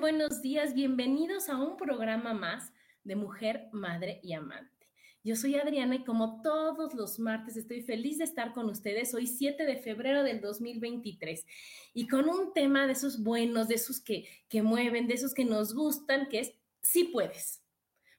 Buenos días, bienvenidos a un programa más de Mujer, Madre y Amante. Yo soy Adriana y como todos los martes estoy feliz de estar con ustedes hoy 7 de febrero del 2023 y con un tema de esos buenos, de esos que, que mueven, de esos que nos gustan, que es sí puedes.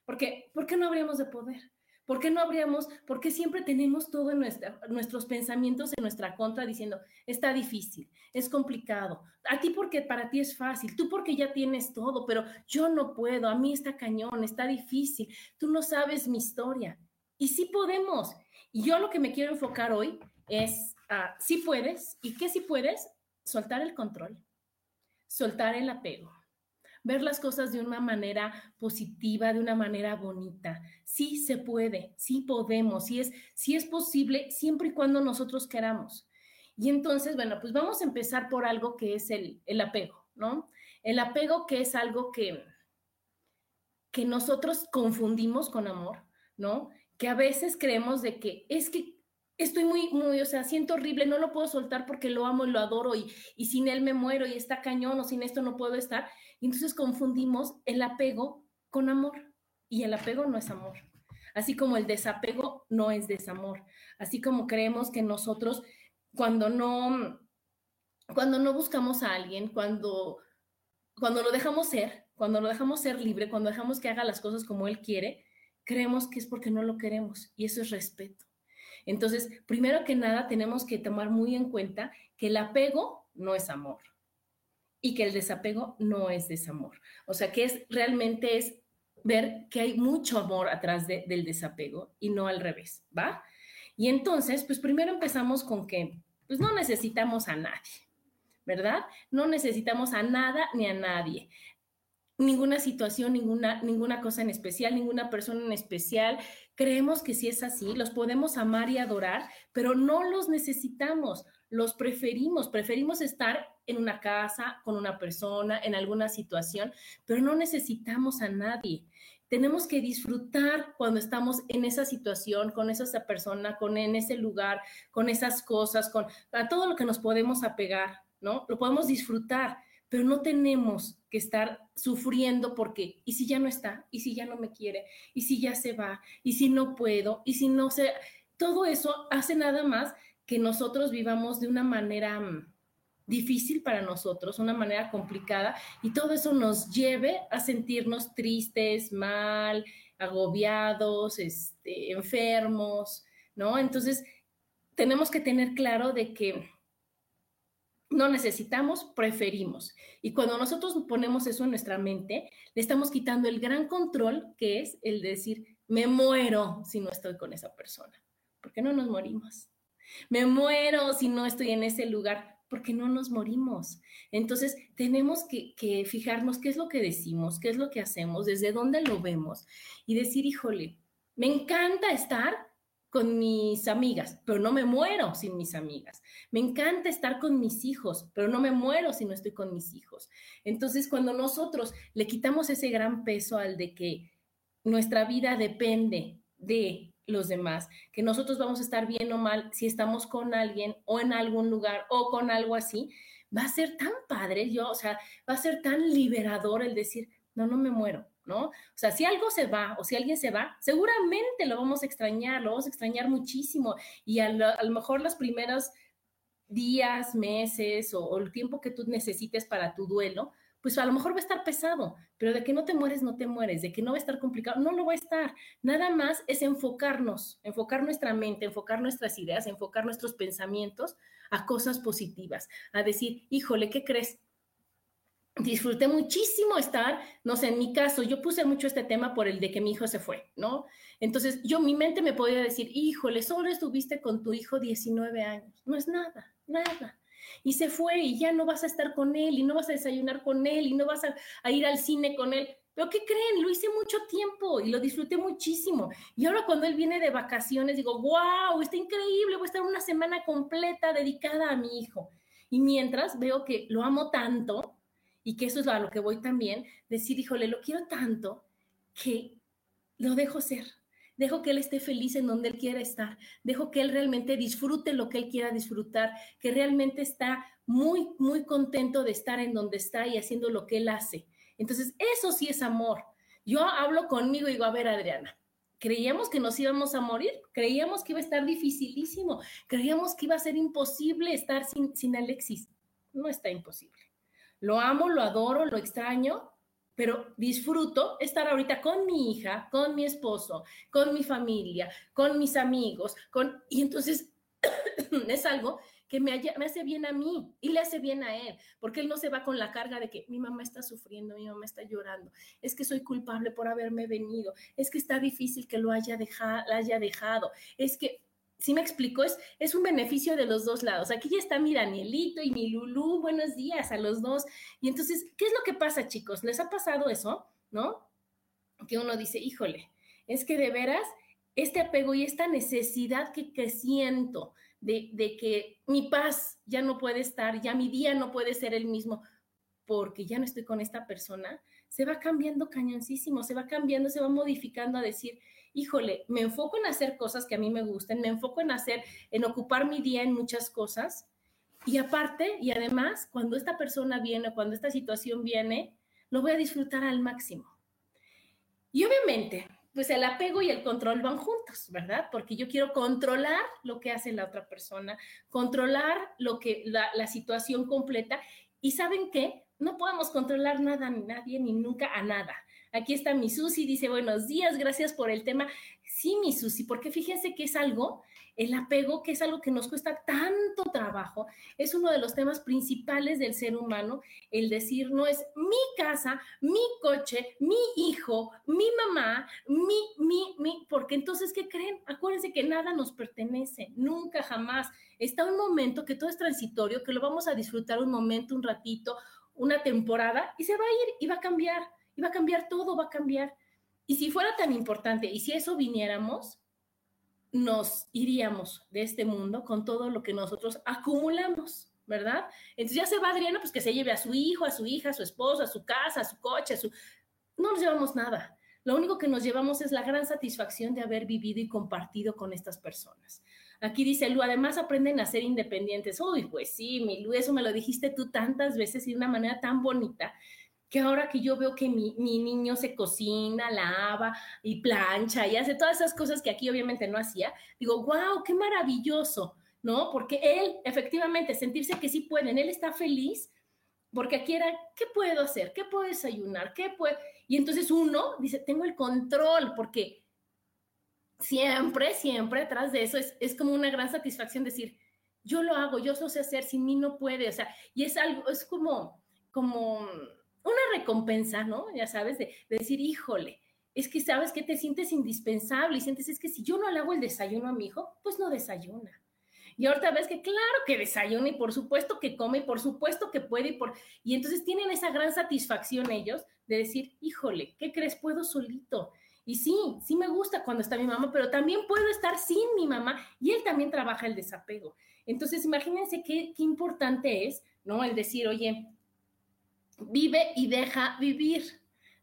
Porque, ¿por qué no habríamos de poder? ¿Por qué no habríamos, por qué siempre tenemos todo en nuestros pensamientos en nuestra contra diciendo, está difícil, es complicado, a ti porque para ti es fácil, tú porque ya tienes todo, pero yo no puedo, a mí está cañón, está difícil, tú no sabes mi historia. Y sí podemos. Y yo lo que me quiero enfocar hoy es, sí puedes, ¿y qué sí puedes? Soltar el control, soltar el apego ver las cosas de una manera positiva, de una manera bonita. Sí se puede, sí podemos, sí es, sí es posible siempre y cuando nosotros queramos. Y entonces, bueno, pues vamos a empezar por algo que es el, el apego, ¿no? El apego que es algo que, que nosotros confundimos con amor, ¿no? Que a veces creemos de que es que estoy muy, muy, o sea, siento horrible, no lo puedo soltar porque lo amo y lo adoro y, y sin él me muero y está cañón o sin esto no puedo estar. Y entonces confundimos el apego con amor y el apego no es amor. Así como el desapego no es desamor. Así como creemos que nosotros cuando no cuando no buscamos a alguien, cuando cuando lo dejamos ser, cuando lo dejamos ser libre, cuando dejamos que haga las cosas como él quiere, creemos que es porque no lo queremos y eso es respeto. Entonces, primero que nada, tenemos que tomar muy en cuenta que el apego no es amor y que el desapego no es desamor. O sea, que es realmente es ver que hay mucho amor atrás del desapego y no al revés, ¿va? Y entonces, pues primero empezamos con que, pues no necesitamos a nadie, ¿verdad? No necesitamos a nada ni a nadie. Ninguna situación, ninguna, ninguna cosa en especial, ninguna persona en especial. Creemos que si es así, los podemos amar y adorar, pero no los necesitamos los preferimos, preferimos estar en una casa, con una persona, en alguna situación, pero no necesitamos a nadie. Tenemos que disfrutar cuando estamos en esa situación, con esa persona, con en ese lugar, con esas cosas, con a todo lo que nos podemos apegar, ¿no? Lo podemos disfrutar, pero no tenemos que estar sufriendo porque, ¿y si ya no está? ¿Y si ya no me quiere? ¿Y si ya se va? ¿Y si no puedo? ¿Y si no se... Todo eso hace nada más que nosotros vivamos de una manera mm, difícil para nosotros, una manera complicada, y todo eso nos lleve a sentirnos tristes, mal, agobiados, este, enfermos, ¿no? Entonces, tenemos que tener claro de que no necesitamos, preferimos. Y cuando nosotros ponemos eso en nuestra mente, le estamos quitando el gran control que es el decir, me muero si no estoy con esa persona. porque no nos morimos? Me muero si no estoy en ese lugar, porque no nos morimos. Entonces, tenemos que, fijarnos qué es lo que decimos, qué es lo que hacemos, desde dónde lo vemos y decir, híjole, me encanta estar con mis amigas, pero no me muero sin mis amigas. Me encanta estar con mis hijos, pero no me muero si no estoy con mis hijos. Entonces, cuando nosotros le quitamos ese gran peso al de que nuestra vida depende de los demás, que nosotros vamos a estar bien o mal si estamos con alguien o en algún lugar o con algo así, va a ser tan padre, yo, o sea, va a ser tan liberador el decir, no, no me muero, ¿no? O sea, si algo se va o si alguien se va, seguramente lo vamos a extrañar, lo vamos a extrañar muchísimo y a lo, a lo mejor los primeros días, meses o, o, el tiempo que tú necesites para tu duelo, pues a lo mejor va a estar pesado, pero de que no te mueres, no te mueres, de que no va a estar complicado, no lo va a estar. Nada más es enfocarnos, enfocar nuestra mente, enfocar nuestras ideas, enfocar nuestros pensamientos a cosas positivas, a decir, híjole, ¿qué crees? Disfruté muchísimo estar, no sé, en mi caso, yo puse mucho este tema por el de que mi hijo se fue, ¿no? Entonces, yo, mi mente me podía decir, híjole, solo estuviste con tu hijo 19 años. No es nada, nada y se fue y ya no vas a estar con él y no vas a desayunar con él y no vas a, a ir al cine con él. Pero ¿qué creen? Lo hice mucho tiempo y lo disfruté muchísimo. Y ahora cuando él viene de vacaciones, digo, wow, está increíble, voy a estar una semana completa dedicada a mi hijo. Y mientras veo que lo amo tanto y que eso es a lo que voy también, decir, híjole, lo quiero tanto que lo dejo ser dejo que él esté feliz en donde él quiera estar, dejo que él realmente disfrute lo que él quiera disfrutar, que realmente está muy, muy contento de estar en donde está y haciendo lo que él hace. Entonces, eso sí es amor. Yo hablo conmigo y digo, a ver, Adriana, creíamos que nos íbamos a morir, creíamos que iba a estar dificilísimo, creíamos que iba a ser imposible estar sin, sin Alexis. No está imposible. Lo amo, lo adoro, lo extraño, pero disfruto estar ahorita con mi hija, con mi esposo, con mi familia, con mis amigos, con... Y entonces es algo que me, hace bien a mí y le hace bien a él, porque él no se va con la carga de que mi mamá está sufriendo, mi mamá está llorando, es que soy culpable por haberme venido, es que está difícil que lo la haya dejado, es que si me explico, es, es un beneficio de los dos lados. Aquí ya está mi Danielito y mi Lulú, buenos días a los dos. Y entonces, ¿qué es lo que pasa, chicos? ¿Les ha pasado eso? ¿No? Que uno dice, híjole, es que de veras, este apego y esta necesidad que, que siento de, de que mi paz ya no puede estar, ya mi día no puede ser el mismo, porque ya no estoy con esta persona, se va cambiando cañoncísimo, se va cambiando, se va modificando a decir, híjole, me enfoco en hacer cosas que a mí me gusten, me enfoco en hacer, en ocupar mi día en muchas cosas. Y aparte, y además, cuando esta persona viene, cuando esta situación viene, lo voy a disfrutar al máximo. Y obviamente, pues el apego y el control van juntos, ¿verdad? Porque yo quiero controlar lo que hace la otra persona, controlar lo que la, la situación completa. Y saben qué? No podemos controlar nada ni nadie ni nunca a nada. Aquí está mi Susi, dice buenos días, gracias por el tema. Sí, mi Susi, porque fíjense que es algo, el apego, que es algo que nos cuesta tanto trabajo, es uno de los temas principales del ser humano, el decir, no es mi casa, mi coche, mi hijo, mi mamá, mi, mi, mi, porque entonces, ¿qué creen? Acuérdense que nada nos pertenece, nunca, jamás. Está un momento que todo es transitorio, que lo vamos a disfrutar un momento, un ratito, una temporada, y se va a ir y va a cambiar y va a cambiar todo, va a cambiar. Y si fuera tan importante y si eso viniéramos, nos iríamos de este mundo con todo lo que nosotros acumulamos, ¿verdad? Entonces ya se va Adriana, pues que se lleve a su hijo, a su hija, a su esposo, a su casa, a su coche, a su... No nos llevamos nada. Lo único que nos llevamos es la gran satisfacción de haber vivido y compartido con estas personas. Aquí dice Lu, además aprenden a ser independientes. Uy, pues sí, mi Lu, eso me lo dijiste tú tantas veces y de una manera tan bonita que ahora que yo veo que mi, niño se cocina, lava y plancha y hace todas esas cosas que aquí obviamente no hacía, digo, wow, qué maravilloso, ¿no? Porque él, efectivamente, sentirse que sí pueden, él está feliz, porque aquí era, ¿qué puedo hacer? ¿Qué puedo desayunar? ¿Qué puedo? Y entonces uno dice, tengo el control, porque siempre, siempre atrás de eso es, es como una gran satisfacción decir, yo lo hago, yo lo sé hacer, sin mí no puede, o sea, y es algo, es como, como una recompensa, ¿no? Ya sabes, de, decir, híjole, es que sabes que te sientes indispensable y sientes, es que si yo no le hago el desayuno a mi hijo, pues no desayuna. Y ahorita ves que claro que desayuna y por supuesto que come y por supuesto que puede y por... Y entonces tienen esa gran satisfacción ellos de decir, híjole, ¿qué crees? Puedo solito. Y sí, sí me gusta cuando está mi mamá, pero también puedo estar sin mi mamá y él también trabaja el desapego. Entonces, imagínense qué importante es, ¿no? El decir, oye, vive y deja vivir,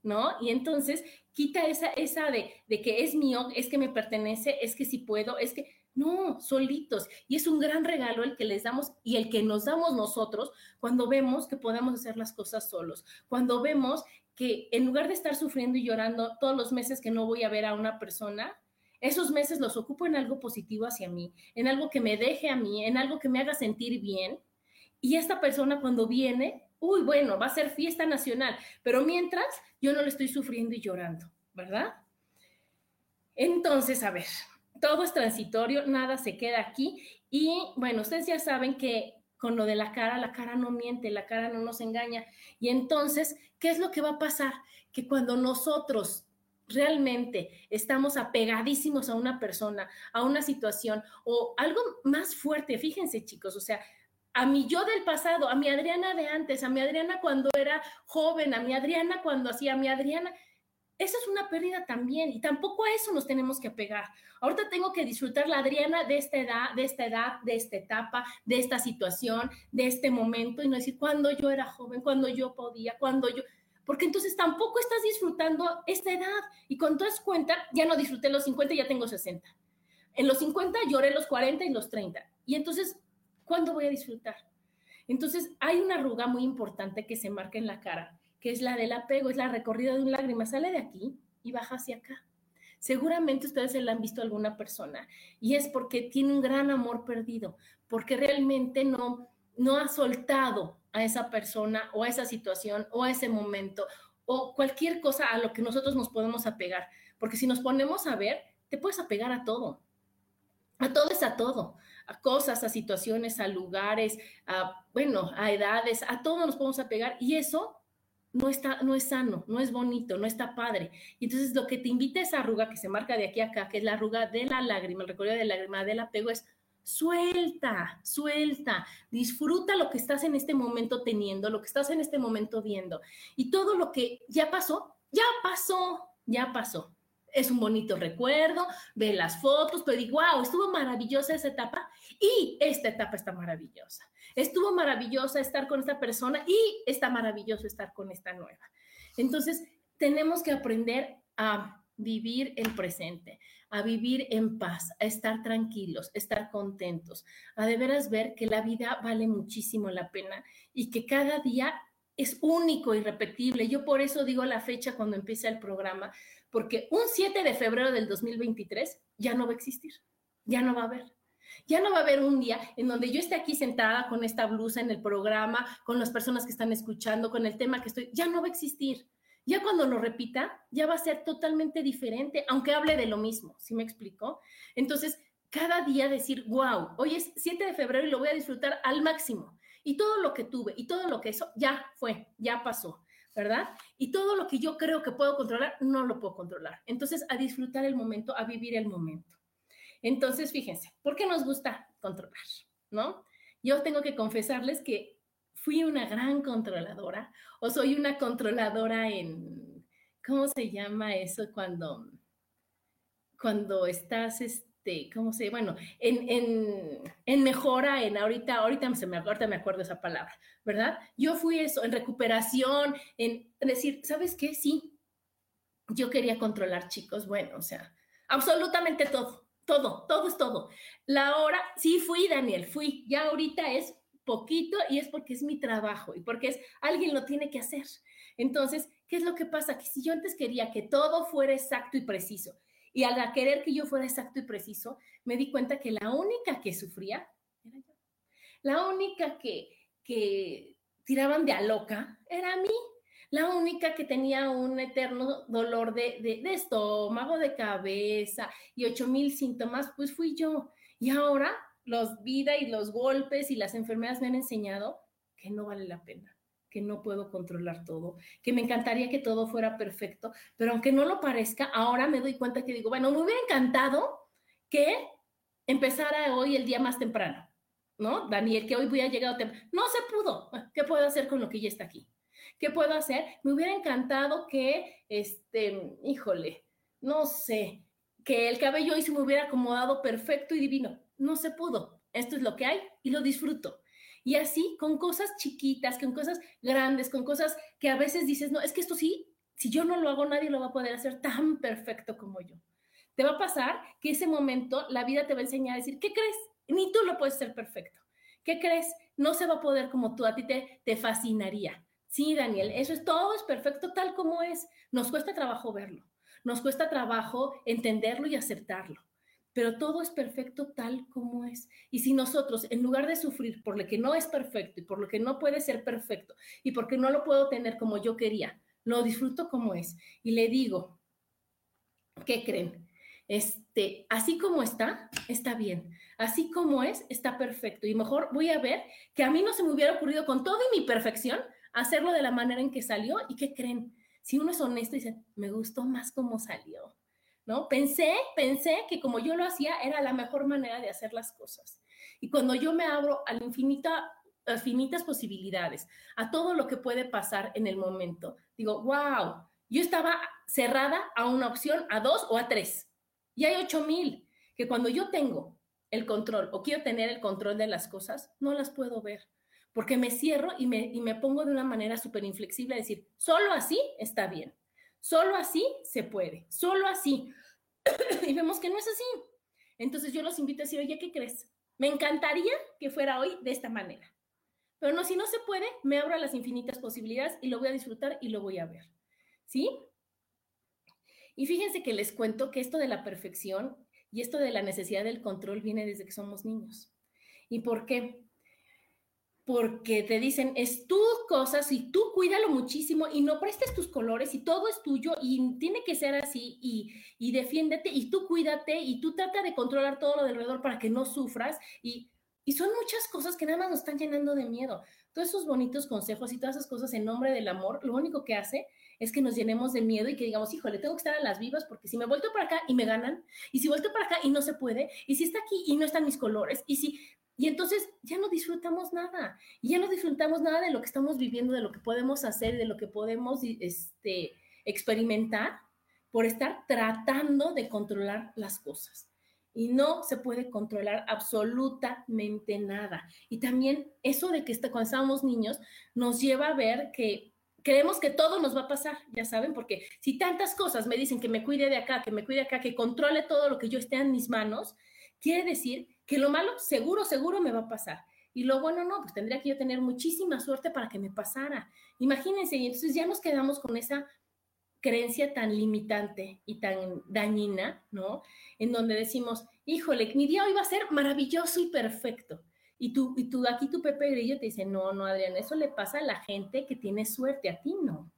¿no? Y entonces quita esa, esa de, de que es mío, es que me pertenece, es que si puedo, es que No, solitos. Y es un gran regalo el que les damos y el que nos damos nosotros cuando vemos que podemos hacer las cosas solos, cuando vemos que en lugar de estar sufriendo y llorando todos los meses que no voy a ver a una persona, esos meses los ocupo en algo positivo hacia mí, en algo que me deje a mí, en algo que me haga sentir bien. Y esta persona cuando viene, uy, bueno, va a ser fiesta nacional, pero mientras yo no le estoy sufriendo y llorando, ¿verdad? Entonces, a ver, todo es transitorio, nada se queda aquí. Y bueno, ustedes ya saben que con lo de la cara, la cara no miente, la cara no nos engaña. Y entonces, ¿qué es lo que va a pasar? Que cuando nosotros realmente estamos apegadísimos a una persona, a una situación o algo más fuerte, fíjense chicos, o sea, a mi yo del pasado, a mi Adriana de antes, a mi Adriana cuando era joven, a mi Adriana cuando hacía, a mi Adriana, esa es una pérdida también y tampoco a eso nos tenemos que apegar. Ahorita tengo que disfrutar la Adriana de esta edad, de esta edad, de esta etapa, de esta situación, de este momento y no decir cuando yo era joven, cuando yo podía, cuando yo porque entonces tampoco estás disfrutando esta edad. Y cuando te das cuenta, ya no disfruté los 50, ya tengo 60. En los 50 lloré los 40 y los 30. Y entonces, ¿cuándo voy a disfrutar? Entonces, hay una arruga muy importante que se marca en la cara, que es la del apego, es la recorrida de un lágrima. Sale de aquí y baja hacia acá. Seguramente ustedes se la han visto alguna persona y es porque tiene un gran amor perdido, porque realmente no, no ha soltado a esa persona o a esa situación o a ese momento o cualquier cosa a lo que nosotros nos podemos apegar. Porque si nos ponemos a ver, te puedes apegar a todo. A todo es a todo, a cosas, a situaciones, a lugares, a, bueno, a edades, a todo nos podemos apegar y eso no está, no es sano, no es bonito, no está padre. Y entonces lo que te invita a esa arruga que se marca de aquí a acá, que es la arruga de la lágrima, el recorrido de la lágrima del apego, es Suelta, suelta, disfruta lo que estás en este momento teniendo, lo que estás en este momento viendo. Y todo lo que ya pasó, ya pasó, ya pasó. Es un bonito recuerdo, ve las fotos, pero digo, wow, estuvo maravillosa esa etapa y esta etapa está maravillosa. Estuvo maravillosa estar con esta persona y está maravilloso estar con esta nueva. Entonces, tenemos que aprender a vivir el presente, a vivir en paz, a estar tranquilos, estar contentos, a de veras ver que la vida vale muchísimo la pena y que cada día es único, irrepetible. Yo por eso digo la fecha cuando empieza el programa, porque un 7 de febrero del 2023 ya no va a existir, ya no va a haber. Ya no va a haber un día en donde yo esté aquí sentada con esta blusa en el programa, con las personas que están escuchando, con el tema que estoy, ya no va a existir ya cuando lo repita, ya va a ser totalmente diferente, aunque hable de lo mismo, ¿sí me explico? Entonces, cada día decir, wow, hoy es 7 de febrero y lo voy a disfrutar al máximo. Y todo lo que tuve y todo lo que eso ya fue, ya pasó, ¿verdad? Y todo lo que yo creo que puedo controlar, no lo puedo controlar. Entonces, a disfrutar el momento, a vivir el momento. Entonces, fíjense, ¿por qué nos gusta controlar? ¿No? Yo tengo que confesarles que fui una gran controladora o soy una controladora en, ¿cómo se llama eso cuando, cuando estás, este, ¿cómo se, bueno, en, en, en mejora, en ahorita, ahorita se me, ahorita me acuerdo esa palabra, ¿verdad? Yo fui eso, en recuperación, en decir, ¿sabes qué? Sí, yo quería controlar chicos, bueno, o sea, absolutamente todo, todo, todo es todo. La hora, sí fui, Daniel, fui, ya ahorita es poquito y es porque es mi trabajo y porque es alguien lo tiene que hacer. Entonces, ¿qué es lo que pasa? Que si yo antes quería que todo fuera exacto y preciso y al querer que yo fuera exacto y preciso, me di cuenta que la única que sufría era yo. La única que, que tiraban de a loca era a mí. La única que tenía un eterno dolor de, de, de estómago, de cabeza y ocho mil síntomas, pues fui yo. Y ahora los vida y los golpes y las enfermedades me han enseñado que no vale la pena, que no puedo controlar todo, que me encantaría que todo fuera perfecto, pero aunque no lo parezca, ahora me doy cuenta que digo, bueno, me hubiera encantado que empezara hoy el día más temprano, ¿no? Daniel, que hoy voy a llegar temprano. No se pudo. ¿Qué puedo hacer con lo que ya está aquí? ¿Qué puedo hacer? Me hubiera encantado que, este, híjole, no sé, que el cabello hoy se me hubiera acomodado perfecto y divino no se pudo. Esto es lo que hay y lo disfruto. Y así, con cosas chiquitas, con cosas grandes, con cosas que a veces dices, no, es que esto sí, si yo no lo hago, nadie lo va a poder hacer tan perfecto como yo. te va a pasar que ese momento la vida te va a enseñar a decir, ¿qué crees? Ni tú lo puedes ser perfecto. ¿Qué crees? No se va a poder como tú, a ti te, te fascinaría. Sí, Daniel, eso es todo, es perfecto tal como es. Nos cuesta trabajo verlo, nos cuesta trabajo entenderlo y aceptarlo, pero todo es perfecto tal como es. Y si nosotros, en lugar de sufrir por lo que no es perfecto y por lo que no puede ser perfecto y porque no lo puedo tener como yo quería, lo disfruto como es y le digo, ¿qué creen? Este, así como está, está bien. Así como es, está perfecto. Y mejor voy a ver que a mí no se me hubiera ocurrido con toda mi perfección hacerlo de la manera en que salió y qué creen. Si uno es honesto y dice, me gustó más cómo salió, ¿no? Pensé, pensé que como yo lo hacía era la mejor manera de hacer las cosas. Y cuando yo me abro a, la infinita, a infinitas posibilidades, a todo lo que puede pasar en el momento, digo, wow, yo estaba cerrada a una opción, a dos o a tres. Y hay ocho mil que cuando yo tengo el control o quiero tener el control de las cosas, no las puedo ver porque me cierro y me, y me pongo de una manera súper inflexible a decir, solo así está bien, solo así se puede, solo así. y vemos que no es así. Entonces yo los invito a decir, oye, ¿qué crees? Me encantaría que fuera hoy de esta manera. Pero no, si no se puede, me abro a las infinitas posibilidades y lo voy a disfrutar y lo voy a ver. ¿Sí? Y fíjense que les cuento que esto de la perfección y esto de la necesidad del control viene desde que somos niños. ¿Y por qué? Porque te dicen, es tu cosa, y tú cuídalo muchísimo y no prestes tus colores y todo es tuyo y tiene que ser así y, y defiéndete y tú cuídate y tú trata de controlar todo lo de alrededor para que no sufras y, y son muchas cosas que nada más nos están llenando de miedo. Todos esos bonitos consejos y todas esas cosas en nombre del amor, lo único que hace es que nos llenemos de miedo y que digamos, híjole, tengo que estar a las vivas porque si me vuelto para acá y me ganan, y si vuelto para acá y no se puede, y si está aquí y no están mis colores, y si y entonces ya no disfrutamos nada, y ya no disfrutamos nada de lo que estamos viviendo, de lo que podemos hacer, de lo que podemos este, experimentar por estar tratando de controlar las cosas. Y no se puede controlar absolutamente nada. Y también eso de que cuando estábamos niños nos lleva a ver que creemos que todo nos va a pasar, ya saben, porque si tantas cosas me dicen que me cuide de acá, que me cuide acá, que controle todo lo que yo esté en mis manos, quiere decir que lo malo seguro, seguro me va a pasar. Y lo bueno, no, pues tendría que yo tener muchísima suerte para que me pasara. Imagínense, y entonces ya nos quedamos con esa creencia tan limitante y tan dañina, ¿no? En donde decimos, híjole, mi día hoy va a ser maravilloso y perfecto. Y tú, y tú aquí tu Pepe Grillo te dice, no, no, Adrián, eso le pasa a la gente que tiene suerte, a ti no.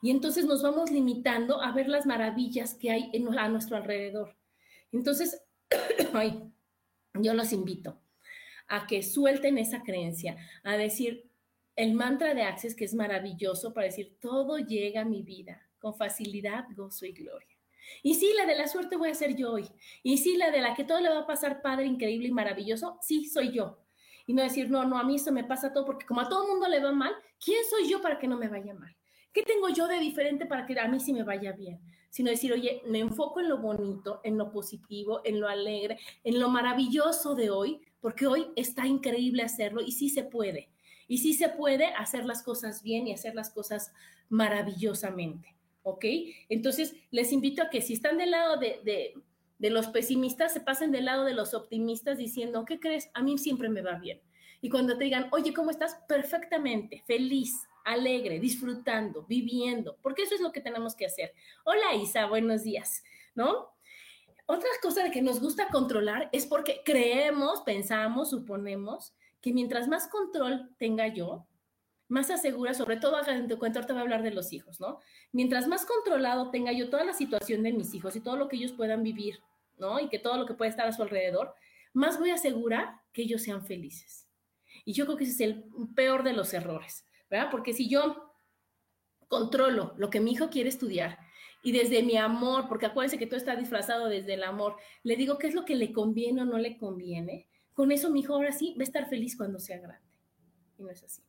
Y entonces nos vamos limitando a ver las maravillas que hay a nuestro alrededor. Entonces, ay, yo los invito a que suelten esa creencia, a decir el mantra de Access, que es maravilloso para decir, todo llega a mi vida con facilidad, gozo y gloria. Y sí, la de la suerte voy a ser yo hoy. Y sí, la de la que todo le va a pasar padre, increíble y maravilloso, sí, soy yo. Y no decir, no, no, a mí eso me pasa todo, porque como a todo mundo le va mal, ¿quién soy yo para que no me vaya mal? ¿Qué tengo yo de diferente para que a mí sí me vaya bien? Sino decir, oye, me enfoco en lo bonito, en lo positivo, en lo alegre, en lo maravilloso de hoy, porque hoy está increíble hacerlo y sí se puede. Y sí se puede hacer las cosas bien y hacer las cosas maravillosamente. ¿Ok? Entonces, les invito a que si están del lado de, de los pesimistas, se pasen del lado de los optimistas diciendo, ¿qué crees? A mí siempre me va bien. Y cuando te digan, oye, ¿cómo estás? Perfectamente, feliz, alegre, disfrutando, viviendo, porque eso es lo que tenemos que hacer. Hola Isa, buenos días, ¿no? Otra cosa de que nos gusta controlar es porque creemos, pensamos, suponemos que mientras más control tenga yo, más asegura, sobre todo en tu cuenta, ahorita voy a hablar de los hijos, ¿no? Mientras más controlado tenga yo toda la situación de mis hijos y todo lo que ellos puedan vivir, ¿no? Y que todo lo que puede estar a su alrededor, más voy a asegurar que ellos sean felices. Y yo creo que ese es el peor de los errores. Porque si yo controlo lo que mi hijo quiere estudiar y desde mi amor, porque acuérdense que todo está disfrazado desde el amor, le digo qué es lo que le conviene o no le conviene, con eso mi hijo ahora sí va a estar feliz cuando sea grande. Y no es así.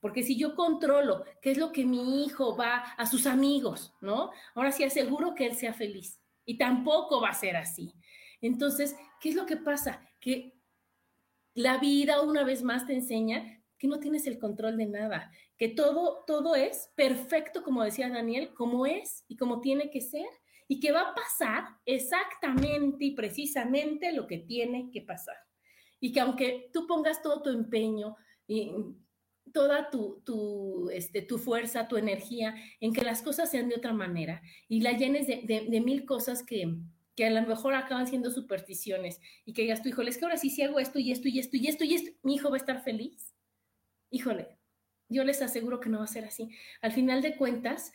Porque si yo controlo qué es lo que mi hijo va a sus amigos, ¿no? Ahora sí aseguro que él sea feliz. Y tampoco va a ser así. Entonces, ¿qué es lo que pasa? Que la vida una vez más te enseña que no tienes el control de nada, que todo, todo es perfecto, como decía Daniel, como es y como tiene que ser, y que va a pasar exactamente y precisamente lo que tiene que pasar. Y que aunque tú pongas todo tu empeño y toda tu, tu, este, tu fuerza, tu energía en que las cosas sean de otra manera y la llenes de, de, mil cosas que, que a lo mejor acaban siendo supersticiones y que digas tu hijo, es que ahora sí si hago esto y esto y esto y esto y esto, mi hijo va a estar feliz. Híjole, yo les aseguro que no va a ser así. Al final de cuentas,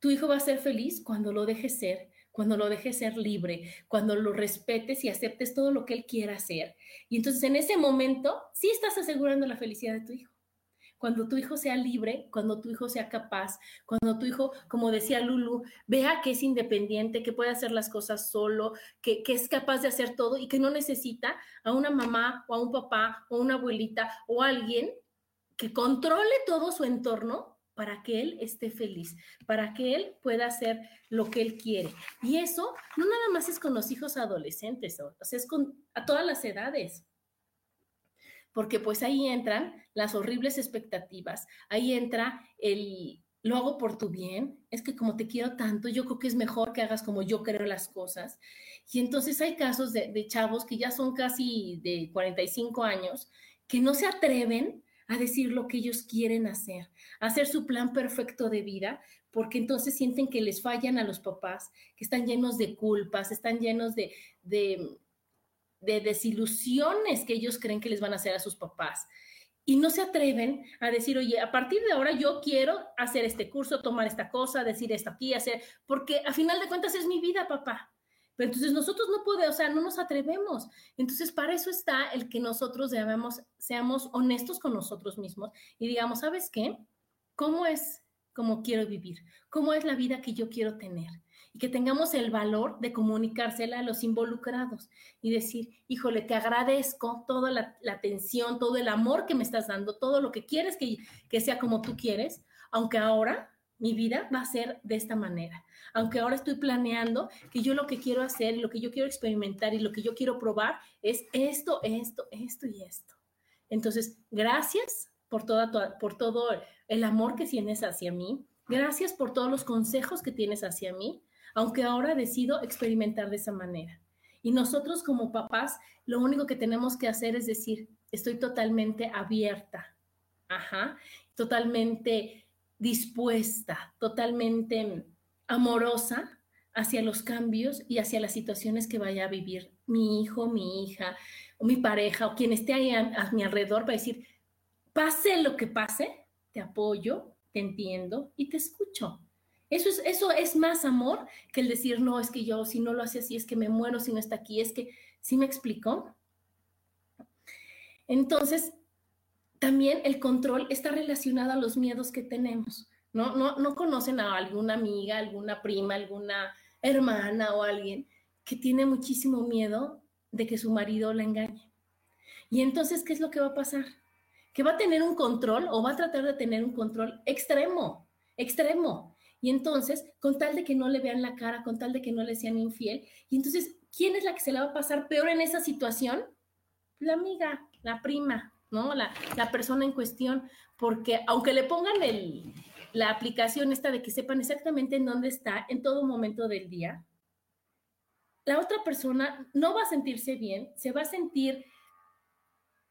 tu hijo va a ser feliz cuando lo dejes ser, cuando lo dejes ser libre, cuando lo respetes y aceptes todo lo que él quiera hacer. Y entonces en ese momento sí estás asegurando la felicidad de tu hijo. Cuando tu hijo sea libre, cuando tu hijo sea capaz, cuando tu hijo, como decía Lulu, vea que es independiente, que puede hacer las cosas solo, que, es capaz de hacer todo y que no necesita a una mamá o a un papá o una abuelita o alguien que controle todo su entorno para que él esté feliz, para que él pueda hacer lo que él quiere. Y eso no nada más es con los hijos adolescentes, o sea, es con a todas las edades. Porque pues ahí entran las horribles expectativas, ahí entra el lo hago por tu bien, es que como te quiero tanto, yo creo que es mejor que hagas como yo creo las cosas. Y entonces hay casos de, de chavos que ya son casi de 45 años que no se atreven a decir lo que ellos quieren hacer, a hacer su plan perfecto de vida, porque entonces sienten que les fallan a los papás, que están llenos de culpas, están llenos de, de, desilusiones que ellos creen que les van a hacer a sus papás. Y no se atreven a decir, oye, a partir de ahora yo quiero hacer este curso, tomar esta cosa, decir esto aquí, hacer, porque a final de cuentas es mi vida, papá. Entonces nosotros no podemos, o sea, no nos atrevemos. Entonces, para eso está el que nosotros debemos, seamos honestos con nosotros mismos y digamos, ¿sabes qué? ¿Cómo es como quiero vivir? ¿Cómo es la vida que yo quiero tener? Y que tengamos el valor de comunicársela a los involucrados y decir, híjole, te agradezco toda la, atención, todo el amor que me estás dando, todo lo que quieres que, que sea como tú quieres, aunque ahora mi vida va a ser de esta manera aunque ahora estoy planeando que yo lo que quiero hacer, lo que yo quiero experimentar y lo que yo quiero probar es esto, esto, esto y esto. Entonces, gracias por, toda, por todo el amor que tienes hacia mí. Gracias por todos los consejos que tienes hacia mí, aunque ahora decido experimentar de esa manera. Y nosotros como papás, lo único que tenemos que hacer es decir, estoy totalmente abierta, ajá, totalmente dispuesta, totalmente amorosa hacia los cambios y hacia las situaciones que vaya a vivir mi hijo, mi hija, o mi pareja, o quien esté ahí a, mi alrededor, para decir, pase lo que pase, te apoyo, te entiendo y te escucho. Eso es, eso es más amor que el decir, no, es que yo si no lo hace así, es que me muero si no está aquí, es que, ¿sí me explicó? Entonces, también el control está relacionado a los miedos que tenemos. ¿no? No, no conocen a alguna amiga, alguna prima, alguna hermana o alguien que tiene muchísimo miedo de que su marido la engañe. Y entonces, ¿qué es lo que va a pasar? Que va a tener un control o va a tratar de tener un control extremo, extremo. Y entonces, con tal de que no le vean la cara, con tal de que no le sean infiel, y entonces, ¿quién es la que se la va a pasar peor en esa situación? La amiga, la prima, ¿no? La, la persona en cuestión, porque aunque le pongan el, la aplicación esta de que sepan exactamente en dónde está en todo momento del día, la otra persona no va a sentirse bien, se va a sentir,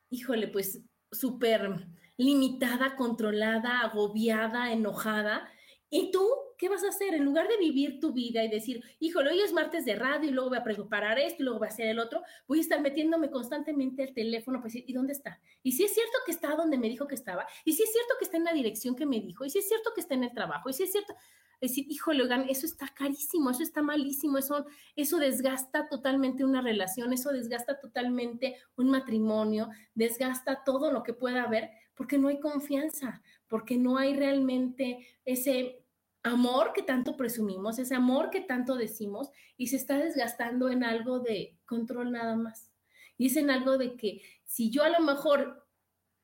híjole, pues súper limitada, controlada, agobiada, enojada. Y tú ¿qué vas a hacer? En lugar de vivir tu vida y decir, híjole, hoy es martes de radio y luego voy a preparar esto y luego voy a hacer el otro, voy a estar metiéndome constantemente el teléfono para decir, ¿y dónde está? Y si es cierto que está donde me dijo que estaba, y si es cierto que está en la dirección que me dijo, y si es cierto que está en el trabajo, y si es cierto, decir, híjole, oigan, eso está carísimo, eso está malísimo, eso, eso desgasta totalmente una relación, eso desgasta totalmente un matrimonio, desgasta todo lo que pueda haber, porque no hay confianza, porque no hay realmente ese amor que tanto presumimos, ese amor que tanto decimos y se está desgastando en algo de control nada más. Y es en algo de que si yo a lo mejor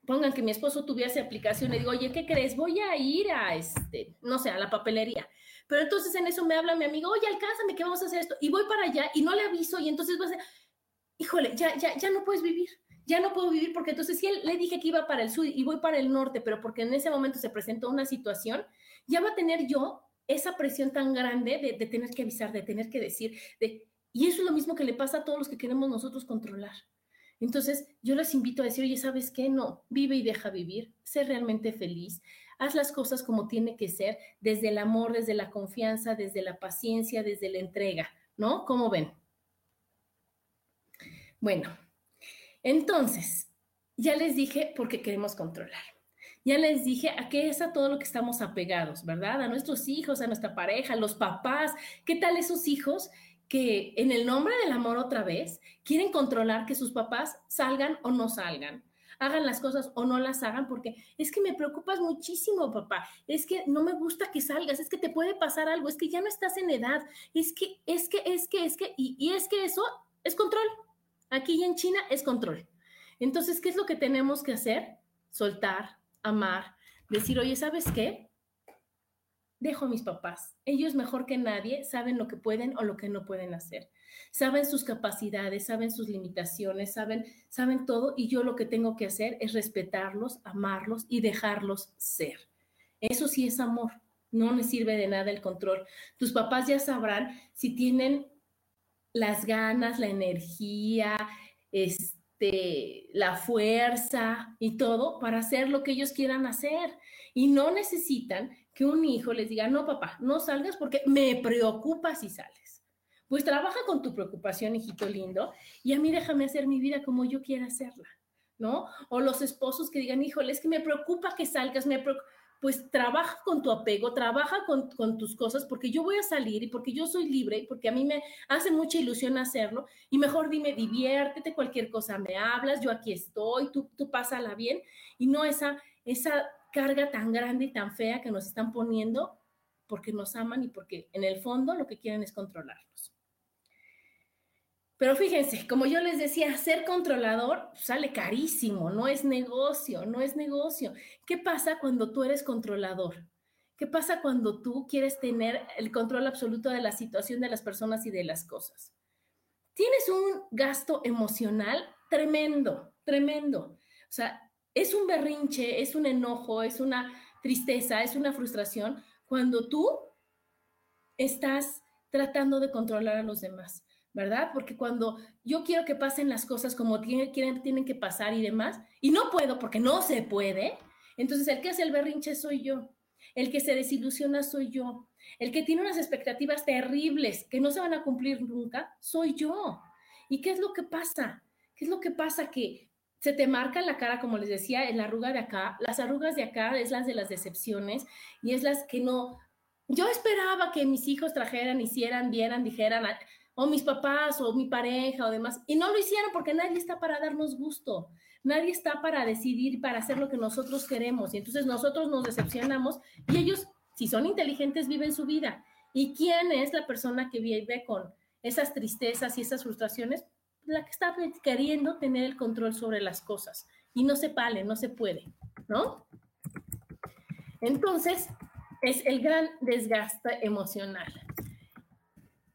pongan que mi esposo tuviese aplicación y digo, oye, ¿qué crees? Voy a ir a, este, no sé, a la papelería. Pero entonces en eso me habla mi amigo, oye, alcánzame que vamos a hacer esto. Y voy para allá y no le aviso y entonces va a ser, híjole, ya, ya, ya no puedes vivir. Ya no puedo vivir porque entonces si él le dije que iba para el sur y voy para el norte, pero porque en ese momento se presentó una situación, ya va a tener yo esa presión tan grande de, tener que avisar, de tener que decir, de, y eso es lo mismo que le pasa a todos los que queremos nosotros controlar. Entonces, yo les invito a decir, oye, ¿sabes qué? No, vive y deja vivir, sé realmente feliz, haz las cosas como tiene que ser, desde el amor, desde la confianza, desde la paciencia, desde la entrega, ¿no? ¿Cómo ven? Bueno, entonces, ya les dije por qué queremos controlar. Ya les dije a qué es a todo lo que estamos apegados, ¿verdad? A nuestros hijos, a nuestra pareja, los papás. ¿Qué tal esos hijos que en el nombre del amor otra vez quieren controlar que sus papás salgan o no salgan? hagan las cosas o no las hagan, porque es que me preocupas muchísimo, papá, es que no me gusta que salgas, es que te puede pasar algo, es que ya no estás en edad, es que, es que, es que, es que, y, y es que eso es control. Aquí en China es control. Entonces, ¿qué es lo que tenemos que hacer? Soltar, amar, decir, oye, ¿sabes qué? Dejo a mis papás. Ellos mejor que nadie saben lo que pueden o lo que no pueden hacer. Saben sus capacidades, saben sus limitaciones, saben, saben todo y yo lo que tengo que hacer es respetarlos, amarlos y dejarlos ser. Eso sí es amor. No me sirve de nada el control. Tus papás ya sabrán si tienen las ganas, la energía, este, la fuerza y todo para hacer lo que ellos quieran hacer. Y no necesitan que un hijo les diga, no, papá, no salgas porque me preocupa si sales. Pues trabaja con tu preocupación, hijito lindo, y a mí déjame hacer mi vida como yo quiera hacerla, ¿no? O los esposos que digan, híjole, es que me preocupa que salgas, me preocupa pues trabaja con tu apego, trabaja con, tus cosas, porque yo voy a salir y porque yo soy libre y porque a mí me hace mucha ilusión hacerlo. Y mejor dime, diviértete, cualquier cosa me hablas, yo aquí estoy, tú, tú pásala bien. Y no esa, esa carga tan grande y tan fea que nos están poniendo porque nos aman y porque en el fondo lo que quieren es controlarnos. Pero fíjense, como yo les decía, ser controlador sale carísimo, no es negocio, no es negocio. ¿Qué pasa cuando tú eres controlador? ¿Qué pasa cuando tú quieres tener el control absoluto de la situación de las personas y de las cosas? Tienes un gasto emocional tremendo, tremendo. O sea, es un berrinche, es un enojo, es una tristeza, es una frustración cuando tú estás tratando de controlar a los demás. ¿Verdad? Porque cuando yo quiero que pasen las cosas como tienen, tienen que pasar y demás, y no puedo porque no se puede, entonces el que hace el berrinche soy yo, el que se desilusiona soy yo, el que tiene unas expectativas terribles que no se van a cumplir nunca, soy yo. ¿Y qué es lo que pasa? ¿Qué es lo que pasa? Que se te marca en la cara, como les decía, en la arruga de acá, las arrugas de acá es las de las decepciones y es las que no, yo esperaba que mis hijos trajeran, hicieran, vieran, dijeran, o mis papás o mi pareja o demás, y no lo hicieron porque nadie está para darnos gusto, nadie está para decidir, para hacer lo que nosotros queremos, y entonces nosotros nos decepcionamos y ellos, si son inteligentes, viven su vida. ¿Y quién es la persona que vive con esas tristezas y esas frustraciones? La que está queriendo tener el control sobre las cosas y no se vale, no se puede, ¿no? Entonces, es el gran desgaste emocional.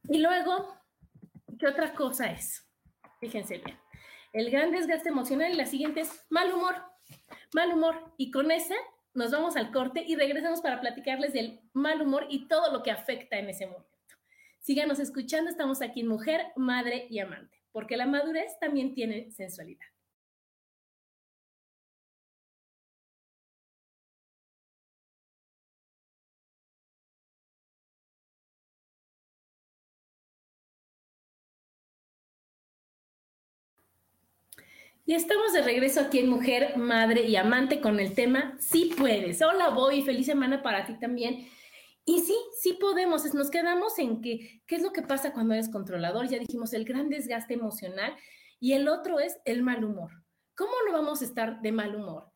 Y luego ¿Qué otra cosa es? Fíjense bien. El gran desgaste emocional y la siguiente es mal humor. Mal humor. Y con ese nos vamos al corte y regresamos para platicarles del mal humor y todo lo que afecta en ese momento. Síganos escuchando, estamos aquí en Mujer, Madre y Amante, porque la madurez también tiene sensualidad. Y estamos de regreso aquí en Mujer, Madre y Amante con el tema Sí puedes. Hola, voy, feliz semana para ti también. Y sí, sí podemos. Nos quedamos en que, ¿qué es lo que pasa cuando eres controlador? Ya dijimos el gran desgaste emocional y el otro es el mal humor. ¿Cómo no vamos a estar de mal humor?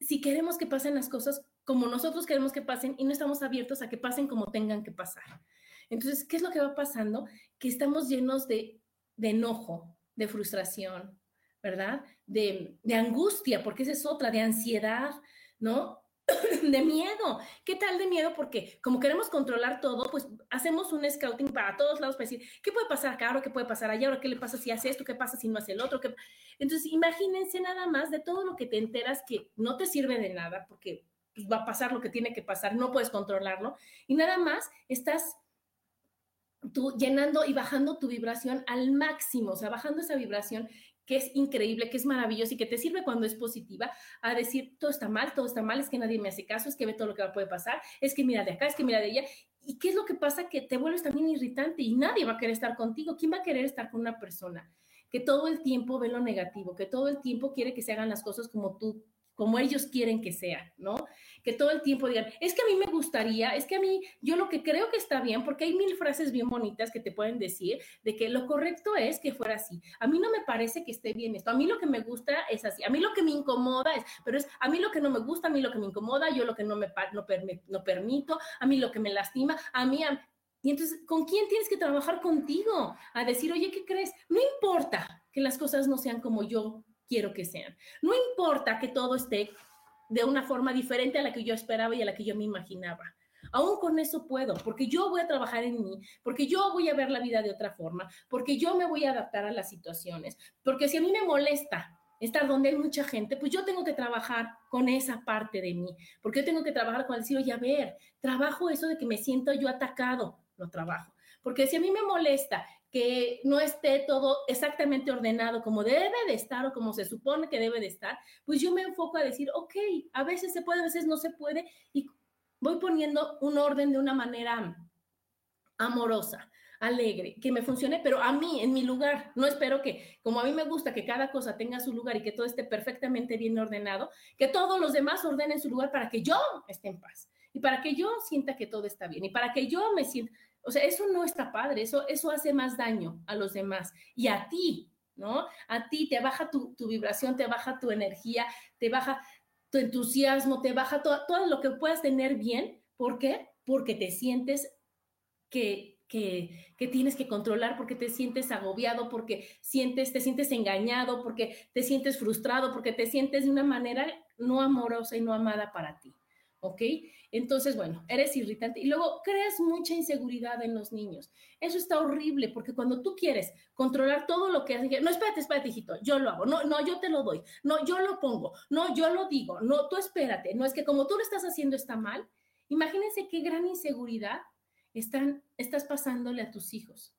Si queremos que pasen las cosas como nosotros queremos que pasen y no estamos abiertos a que pasen como tengan que pasar. Entonces, ¿qué es lo que va pasando? Que estamos llenos de, de enojo, de frustración, ¿verdad? De, angustia, porque esa es otra, de ansiedad, ¿no? de miedo. ¿Qué tal de miedo? Porque como queremos controlar todo, pues hacemos un scouting para todos lados para decir, ¿qué puede pasar acá? Ahora, ¿qué puede pasar allá? Ahora, ¿qué le pasa si hace esto? ¿Qué pasa si no hace el otro? Entonces, imagínense nada más de todo lo que te enteras que no te sirve de nada, porque pues, va a pasar lo que tiene que pasar, no puedes controlarlo. Y nada más estás tú llenando y bajando tu vibración al máximo, o sea, bajando esa vibración que es increíble, que es maravilloso y que te sirve cuando es positiva, a decir, todo está mal, todo está mal, es que nadie me hace caso, es que ve todo lo que puede pasar, es que mira de acá, es que mira de allá. ¿Y qué es lo que pasa? Que te vuelves también irritante y nadie va a querer estar contigo. ¿Quién va a querer estar con una persona que todo el tiempo ve lo negativo, que todo el tiempo quiere que se hagan las cosas como tú como ellos quieren que sea, ¿no? Que todo el tiempo digan, es que a mí me gustaría, es que a mí, yo lo que creo que está bien, porque hay mil frases bien bonitas que te pueden decir de que lo correcto es que fuera así. A mí no me parece que esté bien esto, a mí lo que me gusta es así, a mí lo que me incomoda es, pero es a mí lo que no me gusta, a mí lo que me incomoda, yo lo que no me no, no permito, a mí lo que me lastima, a mí, y entonces, ¿con quién tienes que trabajar contigo? A decir, oye, ¿qué crees? No importa que las cosas no sean como yo quiero que sean. No importa que todo esté de una forma diferente a la que yo esperaba y a la que yo me imaginaba. Aún con eso puedo, porque yo voy a trabajar en mí, porque yo voy a ver la vida de otra forma, porque yo me voy a adaptar a las situaciones, porque si a mí me molesta estar donde hay mucha gente, pues yo tengo que trabajar con esa parte de mí, porque yo tengo que trabajar con decir, oye, a ver, trabajo eso de que me siento yo atacado, lo trabajo. Porque si a mí me molesta que no esté todo exactamente ordenado como debe de estar o como se supone que debe de estar, pues yo me enfoco a decir, ok, a veces se puede, a veces no se puede, y voy poniendo un orden de una manera amorosa, alegre, que me funcione, pero a mí, en mi lugar. No espero que, como a mí me gusta que cada cosa tenga su lugar y que todo esté perfectamente bien ordenado, que todos los demás ordenen su lugar para que yo esté en paz y para que yo sienta que todo está bien y para que yo me sienta, o sea, eso no está padre, eso, eso hace más daño a los demás y a ti, ¿no? A ti te baja tu, vibración, te baja tu energía, te baja tu entusiasmo, te baja todo, todo lo que puedas tener bien. ¿Por qué? Porque te sientes que, que, que, tienes que controlar, porque te sientes agobiado, porque sientes, te sientes engañado, porque te sientes frustrado, porque te sientes de una manera no amorosa y no amada para ti. ¿Ok? Entonces, bueno, eres irritante y luego creas mucha inseguridad en los niños. Eso está horrible porque cuando tú quieres controlar todo lo que haces, no, espérate, espérate, hijito, yo lo hago, no, no, yo te lo doy, no, yo lo pongo, no, yo lo digo, no, tú espérate, no es que como tú lo estás haciendo está mal. Imagínense qué gran inseguridad están, estás pasándole a tus hijos,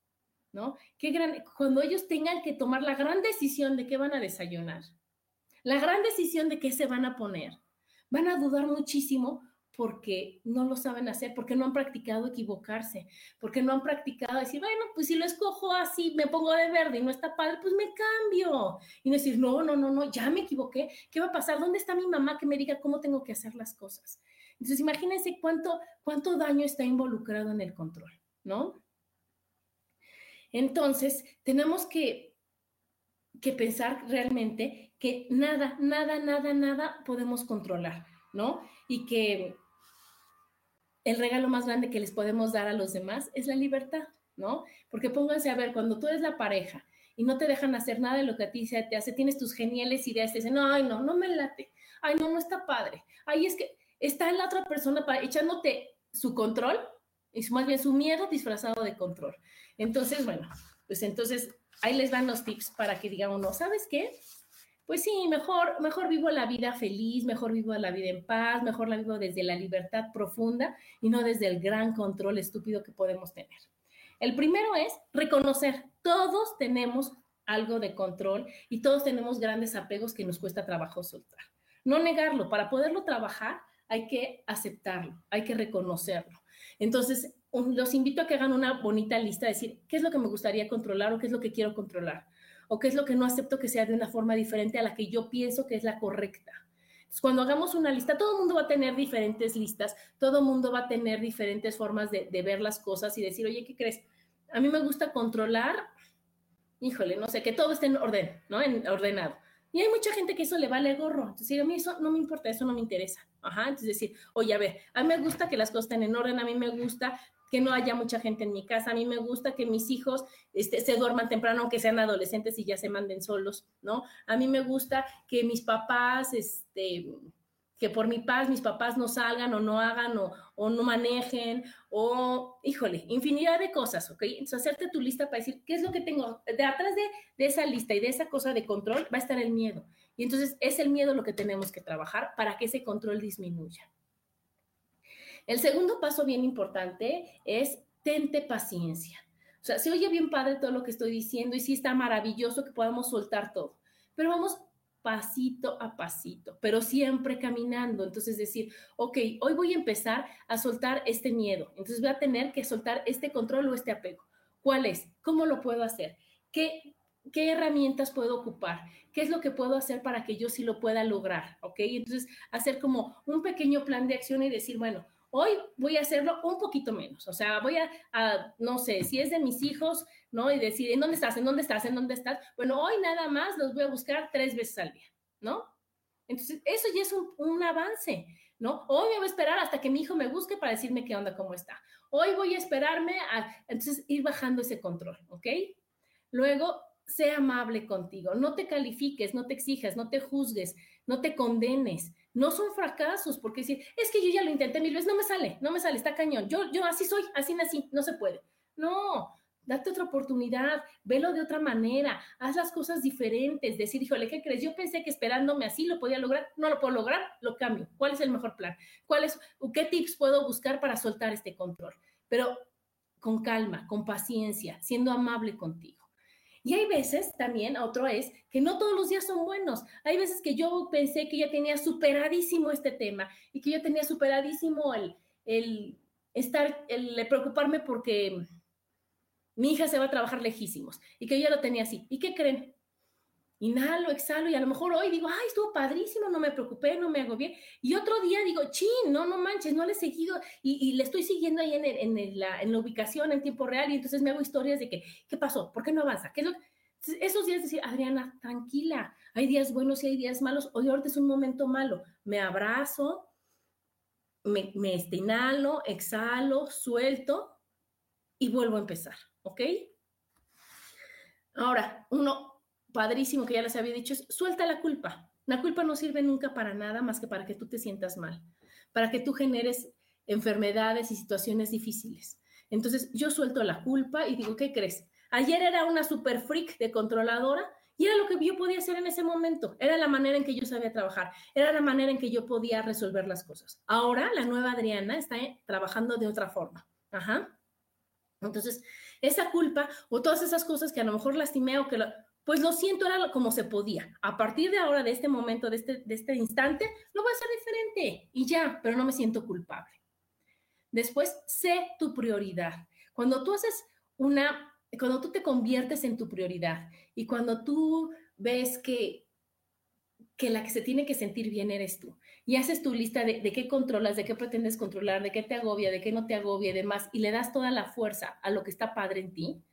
¿no? Qué gran, cuando ellos tengan que tomar la gran decisión de qué van a desayunar, la gran decisión de qué se van a poner, van a dudar muchísimo porque no lo saben hacer, porque no han practicado equivocarse, porque no han practicado decir, bueno, pues si lo escojo así, me pongo de verde y no está padre, pues me cambio. Y no decir, no, no, no, no, ya me equivoqué, ¿qué va a pasar? ¿Dónde está mi mamá que me diga cómo tengo que hacer las cosas? Entonces, imagínense cuánto, cuánto daño está involucrado en el control, ¿no? Entonces, tenemos que, que pensar realmente que nada, nada, nada, nada podemos controlar, ¿no? Y que el regalo más grande que les podemos dar a los demás es la libertad, ¿no? Porque pónganse a ver, cuando tú eres la pareja y no te dejan hacer nada de lo que a ti se te hace, tienes tus geniales ideas, te dicen, no, ay, no, no me late, ay, no, no está padre, ay, es que está la otra persona para, echándote su control, es más bien su miedo disfrazado de control. Entonces, bueno, pues entonces ahí les dan los tips para que digan uno, ¿sabes qué? Pues sí, mejor, mejor vivo la vida feliz, mejor vivo la vida en paz, mejor la vivo desde la libertad profunda y no desde el gran control estúpido que podemos tener. El primero es reconocer, todos tenemos algo de control y todos tenemos grandes apegos que nos cuesta trabajo soltar. No negarlo, para poderlo trabajar hay que aceptarlo, hay que reconocerlo. Entonces, los invito a que hagan una bonita lista, de decir, ¿qué es lo que me gustaría controlar o qué es lo que quiero controlar? O qué es lo que no acepto que sea de una forma diferente a la que yo pienso que es la correcta. cuando hagamos una lista, todo el mundo va a tener diferentes listas, todo el mundo va a tener diferentes formas de, ver las cosas y decir, oye, ¿qué crees? A mí me gusta controlar, híjole, no sé, que todo esté en orden, ¿no? En, ordenado. Y hay mucha gente que eso le vale gorro. Entonces, a mí eso no me importa, eso no me interesa. Ajá, entonces decir, oye, a ver, a mí me gusta que las cosas estén en orden, a mí me gusta que no haya mucha gente en mi casa. A mí me gusta que mis hijos este, se duerman temprano, aunque sean adolescentes y ya se manden solos, ¿no? A mí me gusta que mis papás, este, que por mi paz mis papás no salgan o no hagan o, no manejen o, híjole, infinidad de cosas, ¿ok? Entonces, hacerte tu lista para decir, ¿qué es lo que tengo? De atrás de, de esa lista y de esa cosa de control va a estar el miedo. Y entonces es el miedo lo que tenemos que trabajar para que ese control disminuya, El segundo paso bien importante es tente paciencia. O sea, se oye bien padre todo lo que estoy diciendo y sí está maravilloso que podamos soltar todo, pero vamos pasito a pasito, pero siempre caminando. Entonces decir, ok, hoy voy a empezar a soltar este miedo, entonces voy a tener que soltar este control o este apego. ¿Cuál es? ¿Cómo lo puedo hacer? ¿Qué, qué herramientas puedo ocupar? ¿Qué es lo que puedo hacer para que yo sí lo pueda lograr? ¿Ok? Entonces, hacer como un pequeño plan de acción y decir, bueno, hoy voy a hacerlo un poquito menos. O sea, voy a, no sé, si es de mis hijos, ¿no? Y decir, ¿en dónde estás? ¿En dónde estás? ¿En dónde estás? Bueno, hoy nada más los voy a buscar tres veces al día, ¿no? Entonces, eso ya es un, un avance, ¿no? Hoy me voy a esperar hasta que mi hijo me busque para decirme qué onda, cómo está. Hoy voy a esperarme a, entonces, ir bajando ese control, ¿ok? Luego, sé amable contigo, no te califiques, no te exijas, no te juzgues, no te condenes. No son fracasos, porque decir, es que yo ya lo intenté mil veces, no me sale, no me sale, está cañón. Yo, yo así soy, así nací, no se puede. No, date otra oportunidad, velo de otra manera, haz las cosas diferentes, decir, híjole, ¿qué crees? Yo pensé que esperándome así lo podía lograr, no lo puedo lograr, lo cambio. ¿Cuál es el mejor plan? ¿Cuál es, qué tips puedo buscar para soltar este control? Pero con calma, con paciencia, siendo amable contigo. Y hay veces también, otro es, que no todos los días son buenos. Hay veces que yo pensé que ya tenía superadísimo este tema y que yo tenía superadísimo el, el estar, el preocuparme porque mi hija se va a trabajar lejísimos y que yo ya lo tenía así. ¿Y qué creen? Inhalo, exhalo y a lo mejor hoy digo, ay, estuvo padrísimo, no me preocupé, no me hago bien. Y otro día digo, chin, no, no manches, no le he seguido y, le estoy siguiendo ahí en, la, ubicación en tiempo real y entonces me hago historias de que, ¿qué pasó? ¿Por qué no avanza? Esos días decir, Adriana, tranquila, hay días buenos y hay días malos. Hoy ahorita es un momento malo. Me abrazo, me, me este, inhalo, exhalo, suelto y vuelvo a empezar, ¿ok? Ahora, uno padrísimo que ya les había dicho es suelta la culpa. La culpa no sirve nunca para nada más que para que tú te sientas mal, para que tú generes enfermedades y situaciones difíciles. Entonces yo suelto la culpa y digo, ¿qué crees? Ayer era una super freak de controladora y era lo que yo podía hacer en ese momento. Era la manera en que yo sabía trabajar. Era la manera en que yo podía resolver las cosas. Ahora la nueva Adriana está trabajando de otra forma. Ajá. Entonces, esa culpa o todas esas cosas que a lo mejor lastimé o que lo, pues lo siento, era como se podía. A partir de ahora, de este momento, de este, de este instante, lo voy a hacer diferente y ya, pero no me siento culpable. Después, sé tu prioridad. Cuando tú haces una, cuando tú te conviertes en tu prioridad y cuando tú ves que, que la que se tiene que sentir bien eres tú y haces tu lista de, de qué controlas, de qué pretendes controlar, de qué te agobia, de qué no te agobia y demás, y le das toda la fuerza a lo que está padre en ti,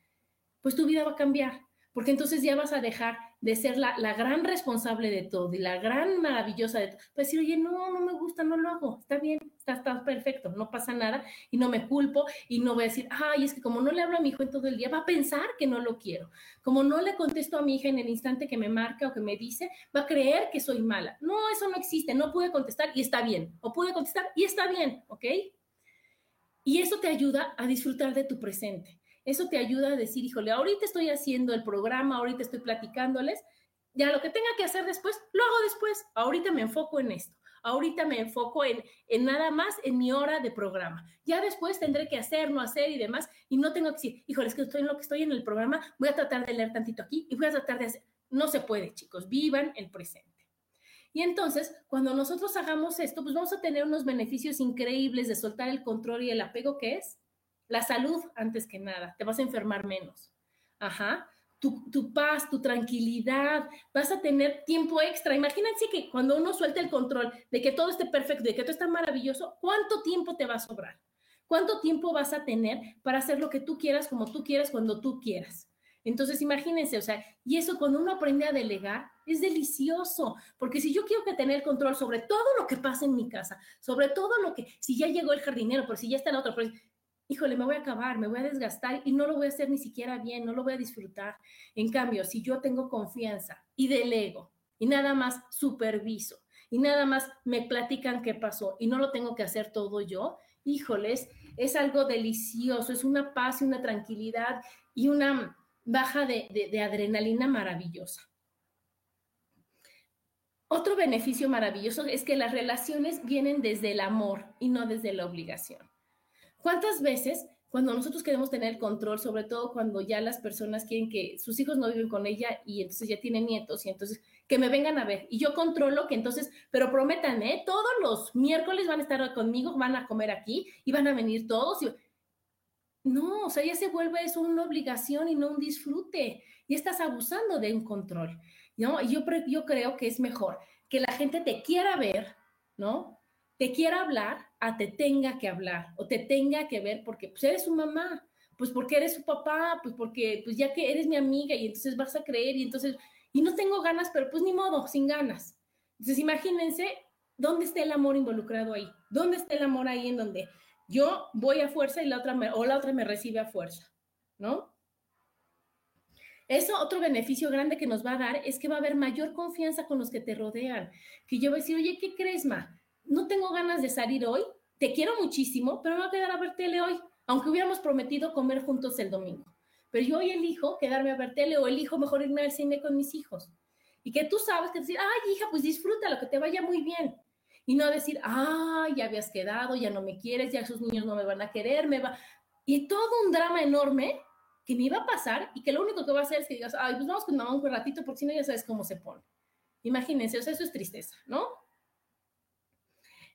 pues tu vida va a cambiar porque entonces ya vas a dejar de ser la, gran responsable de todo y la gran maravillosa de todo. Pues decir, oye, no, no me gusta, no lo hago, está bien, está, está, perfecto, no pasa nada y no me culpo y no voy a decir, ay, es que como no le hablo a mi hijo en todo el día, va a pensar que no lo quiero. Como no le contesto a mi hija en el instante que me marca o que me dice, va a creer que soy mala. No, eso no existe, no pude contestar y está bien, o pude contestar y está bien, ¿ok? Y eso te ayuda a disfrutar de tu presente. Eso te ayuda a decir, híjole, ahorita estoy haciendo el programa, ahorita estoy platicándoles, ya lo que tenga que hacer después, lo hago después. Ahorita me enfoco en esto. Ahorita me enfoco en, en nada más en mi hora de programa. Ya después tendré que hacer, no hacer y demás. Y no tengo que decir, híjole, es que estoy en lo que estoy en el programa, voy a tratar de leer tantito aquí y voy a tratar de hacer. No se puede, chicos. Vivan el presente. Y entonces, cuando nosotros hagamos esto, pues vamos a tener unos beneficios increíbles de soltar el control y el apego que es la salud, antes que nada, te vas a enfermar menos. Ajá. Tu, tu, paz, tu tranquilidad, vas a tener tiempo extra. Imagínense que cuando uno suelta el control de que todo esté perfecto, de que todo está maravilloso, ¿cuánto tiempo te va a sobrar? ¿Cuánto tiempo vas a tener para hacer lo que tú quieras, como tú quieras, cuando tú quieras? Entonces, imagínense, o sea, y eso cuando uno aprende a delegar, es delicioso, porque si yo quiero que tener control sobre todo lo que pasa en mi casa, sobre todo lo que, si ya llegó el jardinero, pero si ya está el otro, pero híjole, me voy a acabar, me voy a desgastar y no lo voy a hacer ni siquiera bien, no lo voy a disfrutar. En cambio, si yo tengo confianza y delego y nada más superviso y nada más me platican qué pasó y no lo tengo que hacer todo yo, híjoles, es algo delicioso, es una paz y una tranquilidad y una baja de, de adrenalina maravillosa. Otro beneficio maravilloso es que las relaciones vienen desde el amor y no desde la obligación. ¿Cuántas veces cuando nosotros queremos tener control, sobre todo cuando ya las personas quieren que sus hijos no viven con ella y entonces ya tienen nietos y entonces que me vengan a ver y yo controlo que entonces, pero prometan, ¿eh? Todos los miércoles van a estar conmigo, van a comer aquí y van a venir todos. Y... No, o sea, ya se vuelve eso una obligación y no un disfrute. Y estás abusando de un control. ¿no? Yo, yo creo que es mejor que la gente te quiera ver, ¿no? Te quiera hablar a te tenga que hablar o te tenga que ver porque pues eres su mamá, pues porque eres su papá, pues porque pues ya que eres mi amiga y entonces vas a creer y entonces, y no tengo ganas, pero pues ni modo, sin ganas. Entonces imagínense dónde está el amor involucrado ahí, dónde está el amor ahí en donde yo voy a fuerza y la otra me, o la otra me recibe a fuerza, ¿no? Eso, otro beneficio grande que nos va a dar es que va a haber mayor confianza con los que te rodean. Que yo voy a decir, oye, ¿qué crees, ma? No tengo ganas de salir hoy, te quiero muchísimo, pero me voy a quedar a ver tele hoy, aunque hubiéramos prometido comer juntos el domingo. Pero yo hoy elijo quedarme a ver tele o elijo mejor irme al cine con mis hijos. Y que tú sabes que decir, ay, hija, pues disfruta, lo que te vaya muy bien. Y no decir, ay, ya habías quedado, ya no me quieres, ya esos niños no me van a querer, me va. Y todo un drama enorme que me iba a pasar y que lo único que va a hacer es que digas, ay, pues vamos con mamá un ratito porque si no ya sabes cómo se pone. Imagínense, o sea, eso es tristeza, ¿no?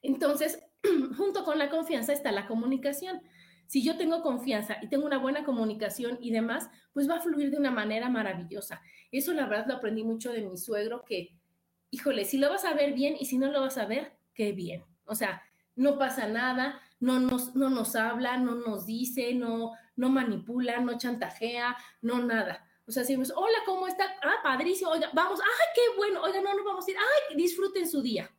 Entonces, junto con la confianza está la comunicación. Si yo tengo confianza y tengo una buena comunicación y demás, pues va a fluir de una manera maravillosa. Eso la verdad lo aprendí mucho de mi suegro, que, híjole, si lo vas a ver bien y si no lo vas a ver, qué bien. O sea, no pasa nada, no nos, no nos habla, no nos dice, no, no manipula, no chantajea, no nada. O sea, si decimos, hola, ¿cómo está? Ah, padrísimo, oiga, vamos, ay, qué bueno, oiga, no nos vamos a ir, ay, disfruten su día.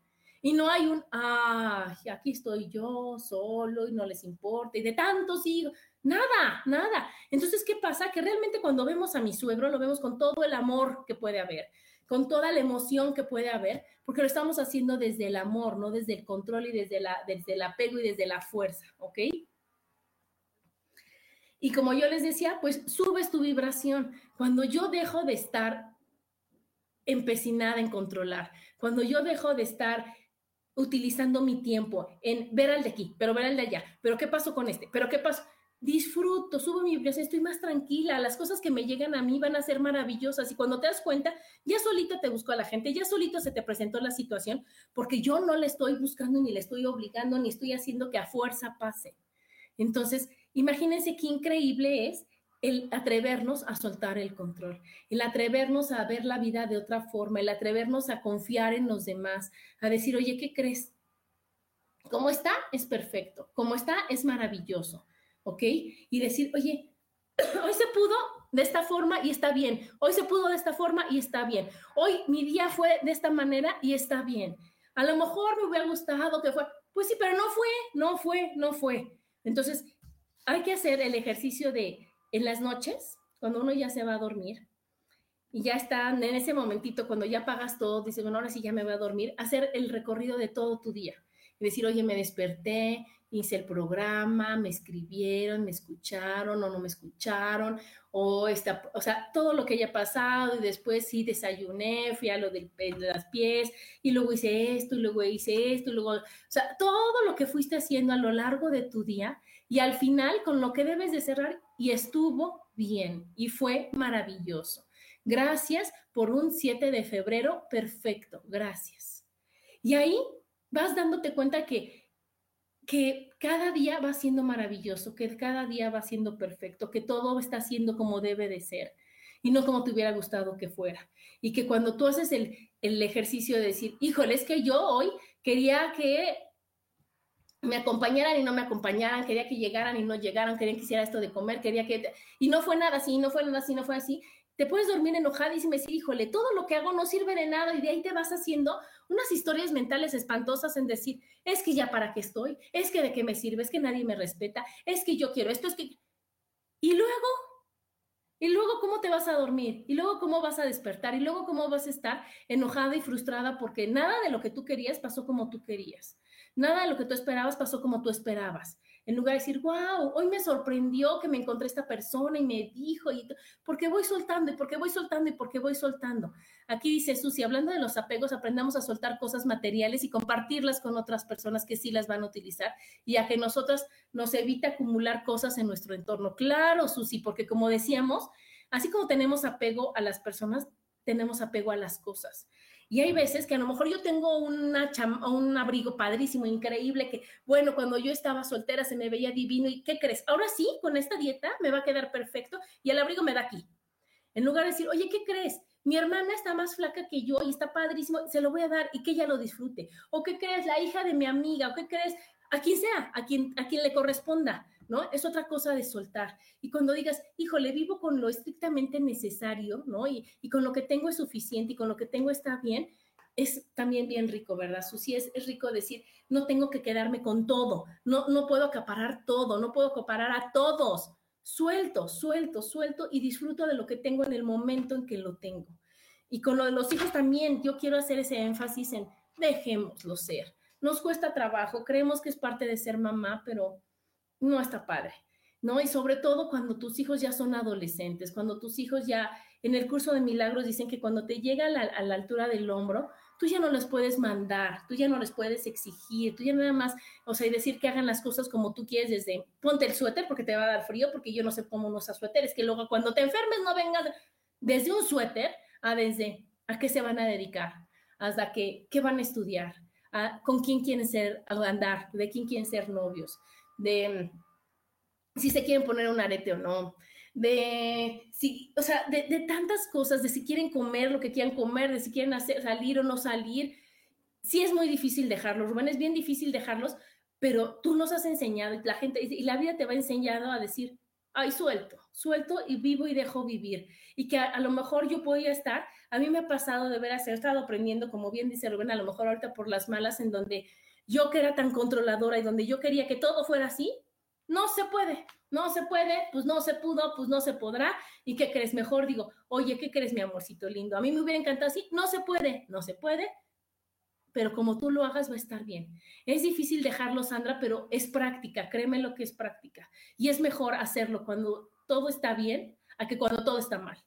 Y no hay un, ay, aquí estoy yo solo y no les importa, y de tantos hijos, nada, nada. Entonces, ¿qué pasa? Que realmente cuando vemos a mi suegro, lo vemos con todo el amor que puede haber, con toda la emoción que puede haber, porque lo estamos haciendo desde el amor, no desde el control y desde, la, desde el apego y desde la fuerza, ¿ok? Y como yo les decía, pues subes tu vibración. Cuando yo dejo de estar empecinada en controlar, cuando yo dejo de estar utilizando mi tiempo en ver al de aquí, pero ver al de allá, pero qué pasó con este, pero qué pasó, disfruto, subo mi vibración, estoy más tranquila, las cosas que me llegan a mí van a ser maravillosas y cuando te das cuenta, ya solito te buscó a la gente, ya solito se te presentó la situación, porque yo no le estoy buscando ni le estoy obligando ni estoy haciendo que a fuerza pase. Entonces, Imagínense qué increíble es el atrevernos a soltar el control, el atrevernos a ver la vida de otra forma, el atrevernos a confiar en los demás, a decir, oye, ¿qué crees? ¿Cómo está? Es perfecto. ¿Cómo está? Es maravilloso. ¿Ok? Y decir, oye, hoy se pudo de esta forma y está bien. Hoy se pudo de esta forma y está bien. Hoy mi día fue de esta manera y está bien. A lo mejor me hubiera gustado que fue, pues sí, pero no fue, no fue, no fue. Entonces, hay que hacer el ejercicio de en las noches, cuando uno ya se va a dormir y ya está en ese momentito, cuando ya pagas todo, dice, bueno, ahora sí ya me voy a dormir, hacer el recorrido de todo tu día. Y decir, oye, me desperté, hice el programa, me escribieron, me escucharon o no me escucharon, o, está, o sea, todo lo que haya pasado y después sí desayuné, fui a lo del, de las pies y luego hice esto y luego hice esto y luego, o sea, todo lo que fuiste haciendo a lo largo de tu día y al final con lo que debes de cerrar y estuvo bien y fue maravilloso. Gracias por un 7 de febrero perfecto, gracias. Y ahí vas dándote cuenta que, que cada día va siendo maravilloso, que cada día va siendo perfecto, que todo está siendo como debe de ser y no como te hubiera gustado que fuera. Y que cuando tú haces el, el ejercicio de decir, híjole, es que yo hoy quería que me acompañaran y no me acompañaran, quería que llegaran y no llegaran, quería que hiciera esto de comer, quería que... Y no fue nada así, no fue nada así, no fue así. Te puedes dormir enojadísimo y decir, híjole, todo lo que hago no sirve de nada y de ahí te vas haciendo unas historias mentales espantosas en decir, es que ya para qué estoy, es que de qué me sirve, es que nadie me respeta, es que yo quiero esto, es que... Y luego, y luego cómo te vas a dormir, y luego cómo vas a despertar, y luego cómo vas a estar enojada y frustrada porque nada de lo que tú querías pasó como tú querías. Nada de lo que tú esperabas pasó como tú esperabas. En lugar de decir, wow, hoy me sorprendió que me encontré esta persona y me dijo, y porque voy soltando y porque voy soltando y porque voy soltando. Aquí dice Susi, hablando de los apegos, aprendamos a soltar cosas materiales y compartirlas con otras personas que sí las van a utilizar y a que nosotras nos evite acumular cosas en nuestro entorno. Claro, Susi, porque como decíamos, así como tenemos apego a las personas, tenemos apego a las cosas. Y hay veces que a lo mejor yo tengo una un abrigo padrísimo, increíble, que bueno, cuando yo estaba soltera se me veía divino y ¿qué crees? Ahora sí, con esta dieta me va a quedar perfecto y el abrigo me da aquí. En lugar de decir, oye, ¿qué crees? Mi hermana está más flaca que yo y está padrísimo, se lo voy a dar y que ella lo disfrute. O ¿qué crees? La hija de mi amiga, o ¿qué crees? A quien sea, a quien, a quien le corresponda. ¿no? Es otra cosa de soltar. Y cuando digas, híjole, vivo con lo estrictamente necesario, ¿no? Y, con lo que tengo es suficiente y con lo que tengo está bien, es también bien rico, ¿verdad, Susi? Es, es rico decir, no tengo que quedarme con todo, no, no puedo acaparar todo, no puedo acaparar a todos. Suelto, suelto, suelto y disfruto de lo que tengo en el momento en que lo tengo. Y con lo de los hijos también, yo quiero hacer ese énfasis en dejémoslo ser. Nos cuesta trabajo, creemos que es parte de ser mamá, pero no está padre, ¿no? Y sobre todo cuando tus hijos ya son adolescentes, cuando tus hijos ya, en el curso de milagros dicen que cuando te llega a la, altura del hombro, tú ya no les puedes mandar, tú ya no les puedes exigir, tú ya nada más, o sea, decir que hagan las cosas como tú quieres desde, ponte el suéter porque te va a dar frío, porque yo no sé cómo no usa suéter, es que luego cuando te enfermes no vengas desde un suéter a desde, ¿a qué se van a dedicar? Hasta que, ¿qué van a estudiar? ¿A, ¿Con quién quieren ser, andar? ¿De quién quieren ser novios? de si se quieren poner un arete o no, de si, o sea, de, tantas cosas, de si quieren comer lo que quieran comer, de si quieren salir o no salir. Sí es muy difícil dejarlos, Rubén, es bien difícil dejarlos, pero tú nos has enseñado y la gente, y la vida te va enseñando a decir, ay, suelto, suelto y vivo y dejo vivir. Y que a, lo mejor yo podía estar, a mí me ha pasado de veras, he estado aprendiendo, como bien dice Rubén, a lo mejor ahorita por las malas, en donde yo que era tan controladora y donde yo quería que todo fuera así, no se puede, no se puede, pues no se pudo, pues no se podrá. ¿Y qué crees? Mejor digo, oye, ¿qué crees, mi amorcito lindo? A mí me hubiera encantado así, no se puede, no se puede, pero como tú lo hagas va a estar bien. Es difícil dejarlo, Sandra, pero es práctica, créeme lo que es práctica. Y es mejor hacerlo cuando todo está bien a que cuando todo está mal.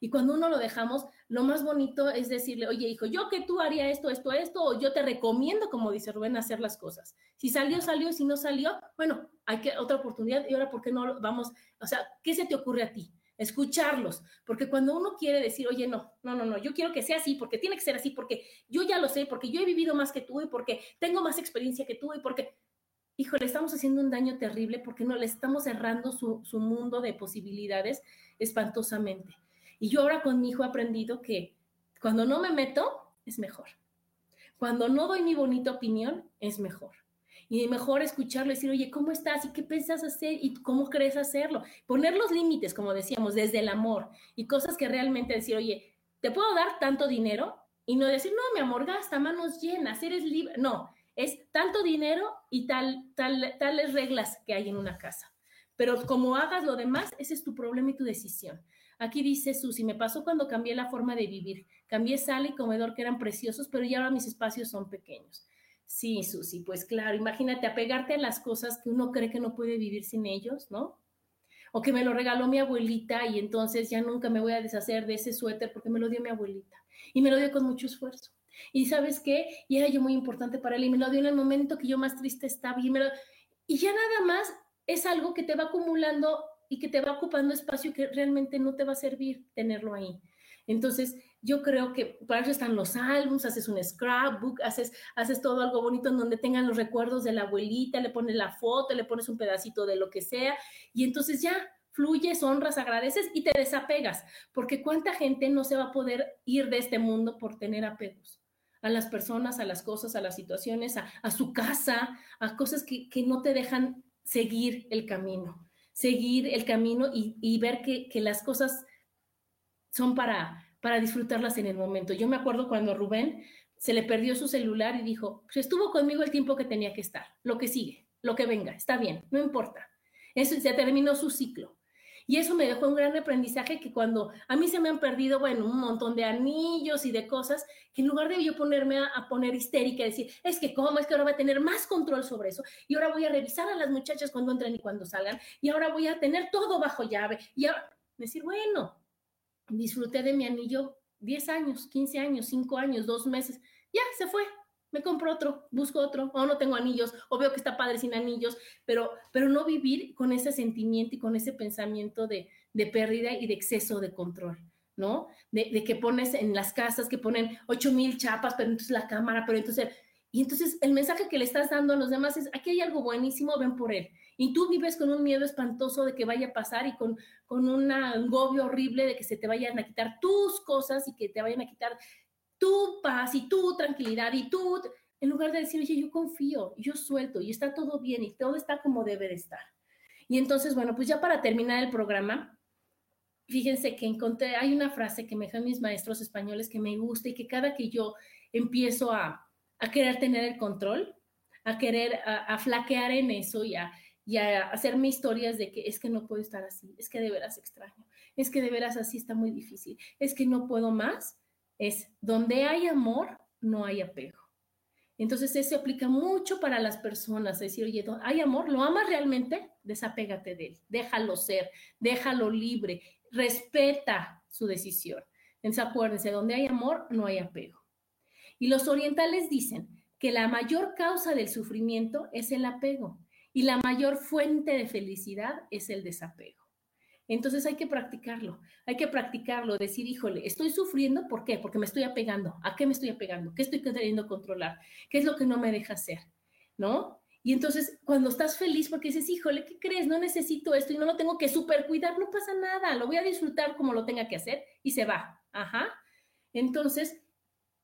Y cuando uno lo dejamos, lo más bonito es decirle, oye, hijo, yo que tú haría esto, esto, esto, o yo te recomiendo, como dice Rubén, hacer las cosas. Si salió, salió, si no salió, bueno, hay que otra oportunidad y ahora, ¿por qué no vamos? O sea, ¿qué se te ocurre a ti? Escucharlos, porque cuando uno quiere decir, oye, no, no, no, no, yo quiero que sea así, porque tiene que ser así, porque yo ya lo sé, porque yo he vivido más que tú y porque tengo más experiencia que tú y porque, hijo, le estamos haciendo un daño terrible porque no le estamos cerrando su, su mundo de posibilidades espantosamente. Y yo ahora con mi hijo he aprendido que cuando no me meto, es mejor. Cuando no doy mi bonita opinión, es mejor. Y mejor escucharlo y decir, oye, ¿cómo estás? ¿Y qué piensas hacer? ¿Y cómo crees hacerlo? Poner los límites, como decíamos, desde el amor. Y cosas que realmente decir, oye, ¿te puedo dar tanto dinero? Y no decir, no, mi amor, gasta manos llenas, eres libre. No, es tanto dinero y tal, tal, tales reglas que hay en una casa. Pero como hagas lo demás, ese es tu problema y tu decisión. Aquí dice Susi, me pasó cuando cambié la forma de vivir. Cambié sala y comedor que eran preciosos, pero ya ahora mis espacios son pequeños. Sí, Susi, pues claro, imagínate apegarte a las cosas que uno cree que no puede vivir sin ellos, ¿no? O que me lo regaló mi abuelita y entonces ya nunca me voy a deshacer de ese suéter porque me lo dio mi abuelita. Y me lo dio con mucho esfuerzo. Y sabes qué? Y era yo muy importante para él y me lo dio en el momento que yo más triste estaba. Y, y ya nada más es algo que te va acumulando y que te va ocupando espacio que realmente no te va a servir tenerlo ahí. Entonces, yo creo que para eso están los álbumes, haces un scrapbook, haces, haces todo algo bonito en donde tengan los recuerdos de la abuelita, le pones la foto, le pones un pedacito de lo que sea, y entonces ya fluyes, honras, agradeces y te desapegas, porque cuánta gente no se va a poder ir de este mundo por tener apegos a las personas, a las cosas, a las situaciones, a, su casa, a cosas que, que no te dejan seguir el camino seguir el camino y, ver que, las cosas son para, para disfrutarlas en el momento. Yo me acuerdo cuando Rubén se le perdió su celular y dijo, pues estuvo conmigo el tiempo que tenía que estar, lo que sigue, lo que venga, está bien, no importa. Eso se terminó su ciclo. Y eso me dejó un gran aprendizaje que cuando a mí se me han perdido, bueno, un montón de anillos y de cosas, que en lugar de yo ponerme a, poner histérica, decir, es que cómo, es que ahora voy a tener más control sobre eso, y ahora voy a revisar a las muchachas cuando entran y cuando salgan, y ahora voy a tener todo bajo llave, y ahora decir, bueno, disfruté de mi anillo 10 años, 15 años, 5 años, 2 meses, ya se fue, me compro otro, busco otro, o no tengo anillos, o veo que está padre sin anillos, pero, pero no vivir con ese sentimiento y con ese pensamiento de, de pérdida y de exceso de control, ¿no? De, de, que pones en las casas que ponen 8 mil chapas, pero entonces la cámara, pero entonces... Y entonces el mensaje que le estás dando a los demás es, aquí hay algo buenísimo, ven por él. Y tú vives con un miedo espantoso de que vaya a pasar y con, con un agobio horrible de que se te vayan a quitar tus cosas y que te vayan a quitar tu paz y tu tranquilidad y tú, en lugar de decir, oye, yo confío, yo suelto y está todo bien y todo está como debe de estar. Y entonces, bueno, pues ya para terminar el programa, fíjense que encontré, hay una frase que me dejan mis maestros españoles que me gusta y que cada que yo empiezo a, a querer tener el control, a querer, a, flaquear en eso y a, y a hacerme historias de que es que no puedo estar así, es que de veras extraño, es que de veras así está muy difícil, es que no puedo más, es donde hay amor, no hay apego. Entonces, eso aplica mucho para las personas. Decir, oye, hay amor, ¿lo amas realmente? Desapégate de él, déjalo ser, déjalo libre, respeta su decisión. Entonces, acuérdense, donde hay amor, no hay apego. Y los orientales dicen que la mayor causa del sufrimiento es el apego y la mayor fuente de felicidad es el desapego. Entonces hay que practicarlo, hay que practicarlo, decir, híjole, estoy sufriendo, ¿por qué? Porque me estoy apegando. ¿A qué me estoy apegando? ¿Qué estoy queriendo controlar? ¿Qué es lo que no me deja hacer? ¿No? Y entonces cuando estás feliz porque dices, híjole, ¿qué crees? No necesito esto y no lo tengo que super cuidar, no pasa nada, lo voy a disfrutar como lo tenga que hacer y se va. Ajá. Entonces,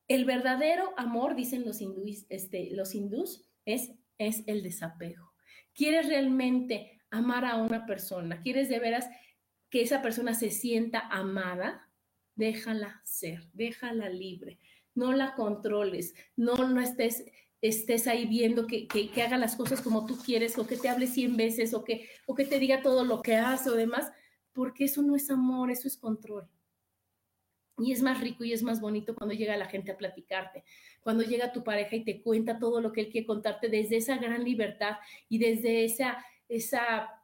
el verdadero amor, dicen los hindúes, este, los hindús, es, es el desapego. ¿Quieres realmente amar a una persona? ¿Quieres de veras que esa persona se sienta amada, déjala ser, déjala libre, no la controles, no, no estés, estés ahí viendo que, que, haga las cosas como tú quieres o que te hable cien veces o que, o que te diga todo lo que hace o demás, porque eso no es amor, eso es control. Y es más rico y es más bonito cuando llega la gente a platicarte, cuando llega tu pareja y te cuenta todo lo que él quiere contarte desde esa gran libertad y desde esa, esa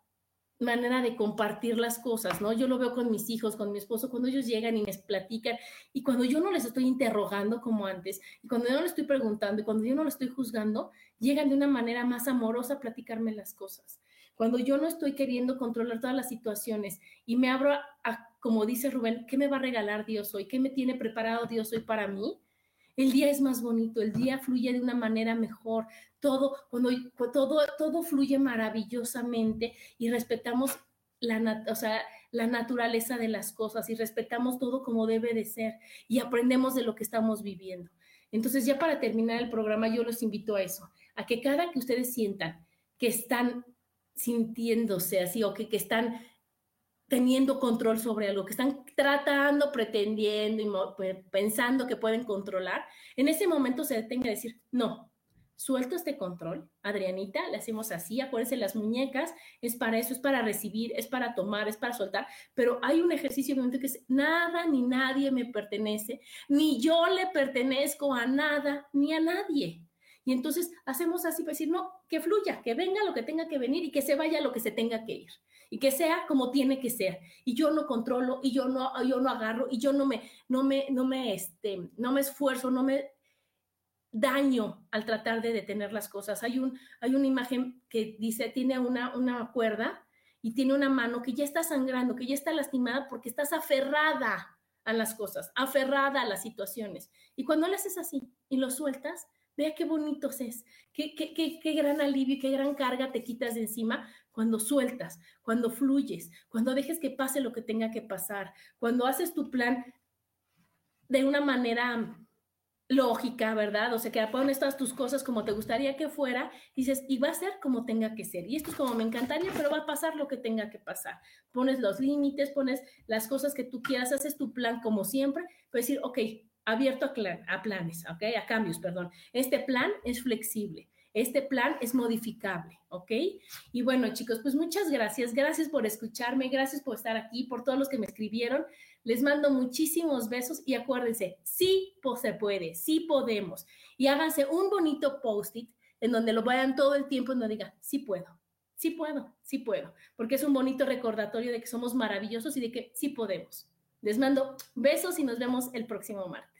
manera de compartir las cosas, ¿no? Yo lo veo con mis hijos, con mi esposo, cuando ellos llegan y me platican, y cuando yo no les estoy interrogando como antes, y cuando yo no les estoy preguntando, y cuando yo no les estoy juzgando, llegan de una manera más amorosa a platicarme las cosas. Cuando yo no estoy queriendo controlar todas las situaciones y me abro a, como dice Rubén, ¿qué me va a regalar Dios hoy? ¿Qué me tiene preparado Dios hoy para mí? El día es más bonito, el día fluye de una manera mejor, todo, cuando todo, todo fluye maravillosamente y respetamos la, naturaleza de las cosas y respetamos todo como debe de ser y aprendemos de lo que estamos viviendo. Entonces, ya para terminar el programa, yo los invito a eso, a que cada que ustedes sientan que están sintiéndose así o que, que están teniendo control sobre algo, que están tratando, pretendiendo y pensando que pueden controlar, en ese momento se detenga a decir, no, suelto este control, Adrianita, le hacemos así, acuérdense, las muñecas es para eso, es para recibir, es para tomar, es para soltar, pero hay un ejercicio que es nada ni nadie me pertenece, ni yo le pertenezco a nada ni a nadie. Y entonces hacemos así para decir, no, que fluya, que venga lo que tenga que venir y que se vaya lo que se tenga que ir y que sea como tiene que ser. Y yo no controlo y yo no, yo no agarro y yo no me, no me, no me, este, no me esfuerzo, no me daño al tratar de detener las cosas. Hay, un, hay una imagen que dice, tiene una, una cuerda y tiene una mano que ya está sangrando, que ya está lastimada porque estás aferrada a las cosas, aferrada a las situaciones. Y cuando le haces así y lo sueltas, vea qué bonitos es, qué, qué, qué, qué gran alivio qué gran carga te quitas de encima cuando sueltas, cuando fluyes, cuando dejes que pase lo que tenga que pasar, cuando haces tu plan de una manera lógica, ¿verdad? O sea, que pones todas tus cosas como te gustaría que fuera, dices, y va a ser como tenga que ser. Y esto es como me encantaría, pero va a pasar lo que tenga que pasar. Pones los límites, pones las cosas que tú quieras, haces tu plan como siempre, puedes decir, ok, abierto a, a planes, ok, a cambios, perdón. Este plan es flexible Este plan es modificable, ¿ok? Y bueno, chicos, pues muchas gracias. Gracias por escucharme, gracias por estar aquí, por todos los que me escribieron. Les mando muchísimos besos y acuérdense, sí se puede, sí podemos. Y háganse un bonito post-it en donde lo vayan todo el tiempo en donde digan, sí puedo, sí puedo, sí puedo, porque es un bonito recordatorio de que somos maravillosos y de que sí podemos. Les mando besos y nos vemos el próximo martes.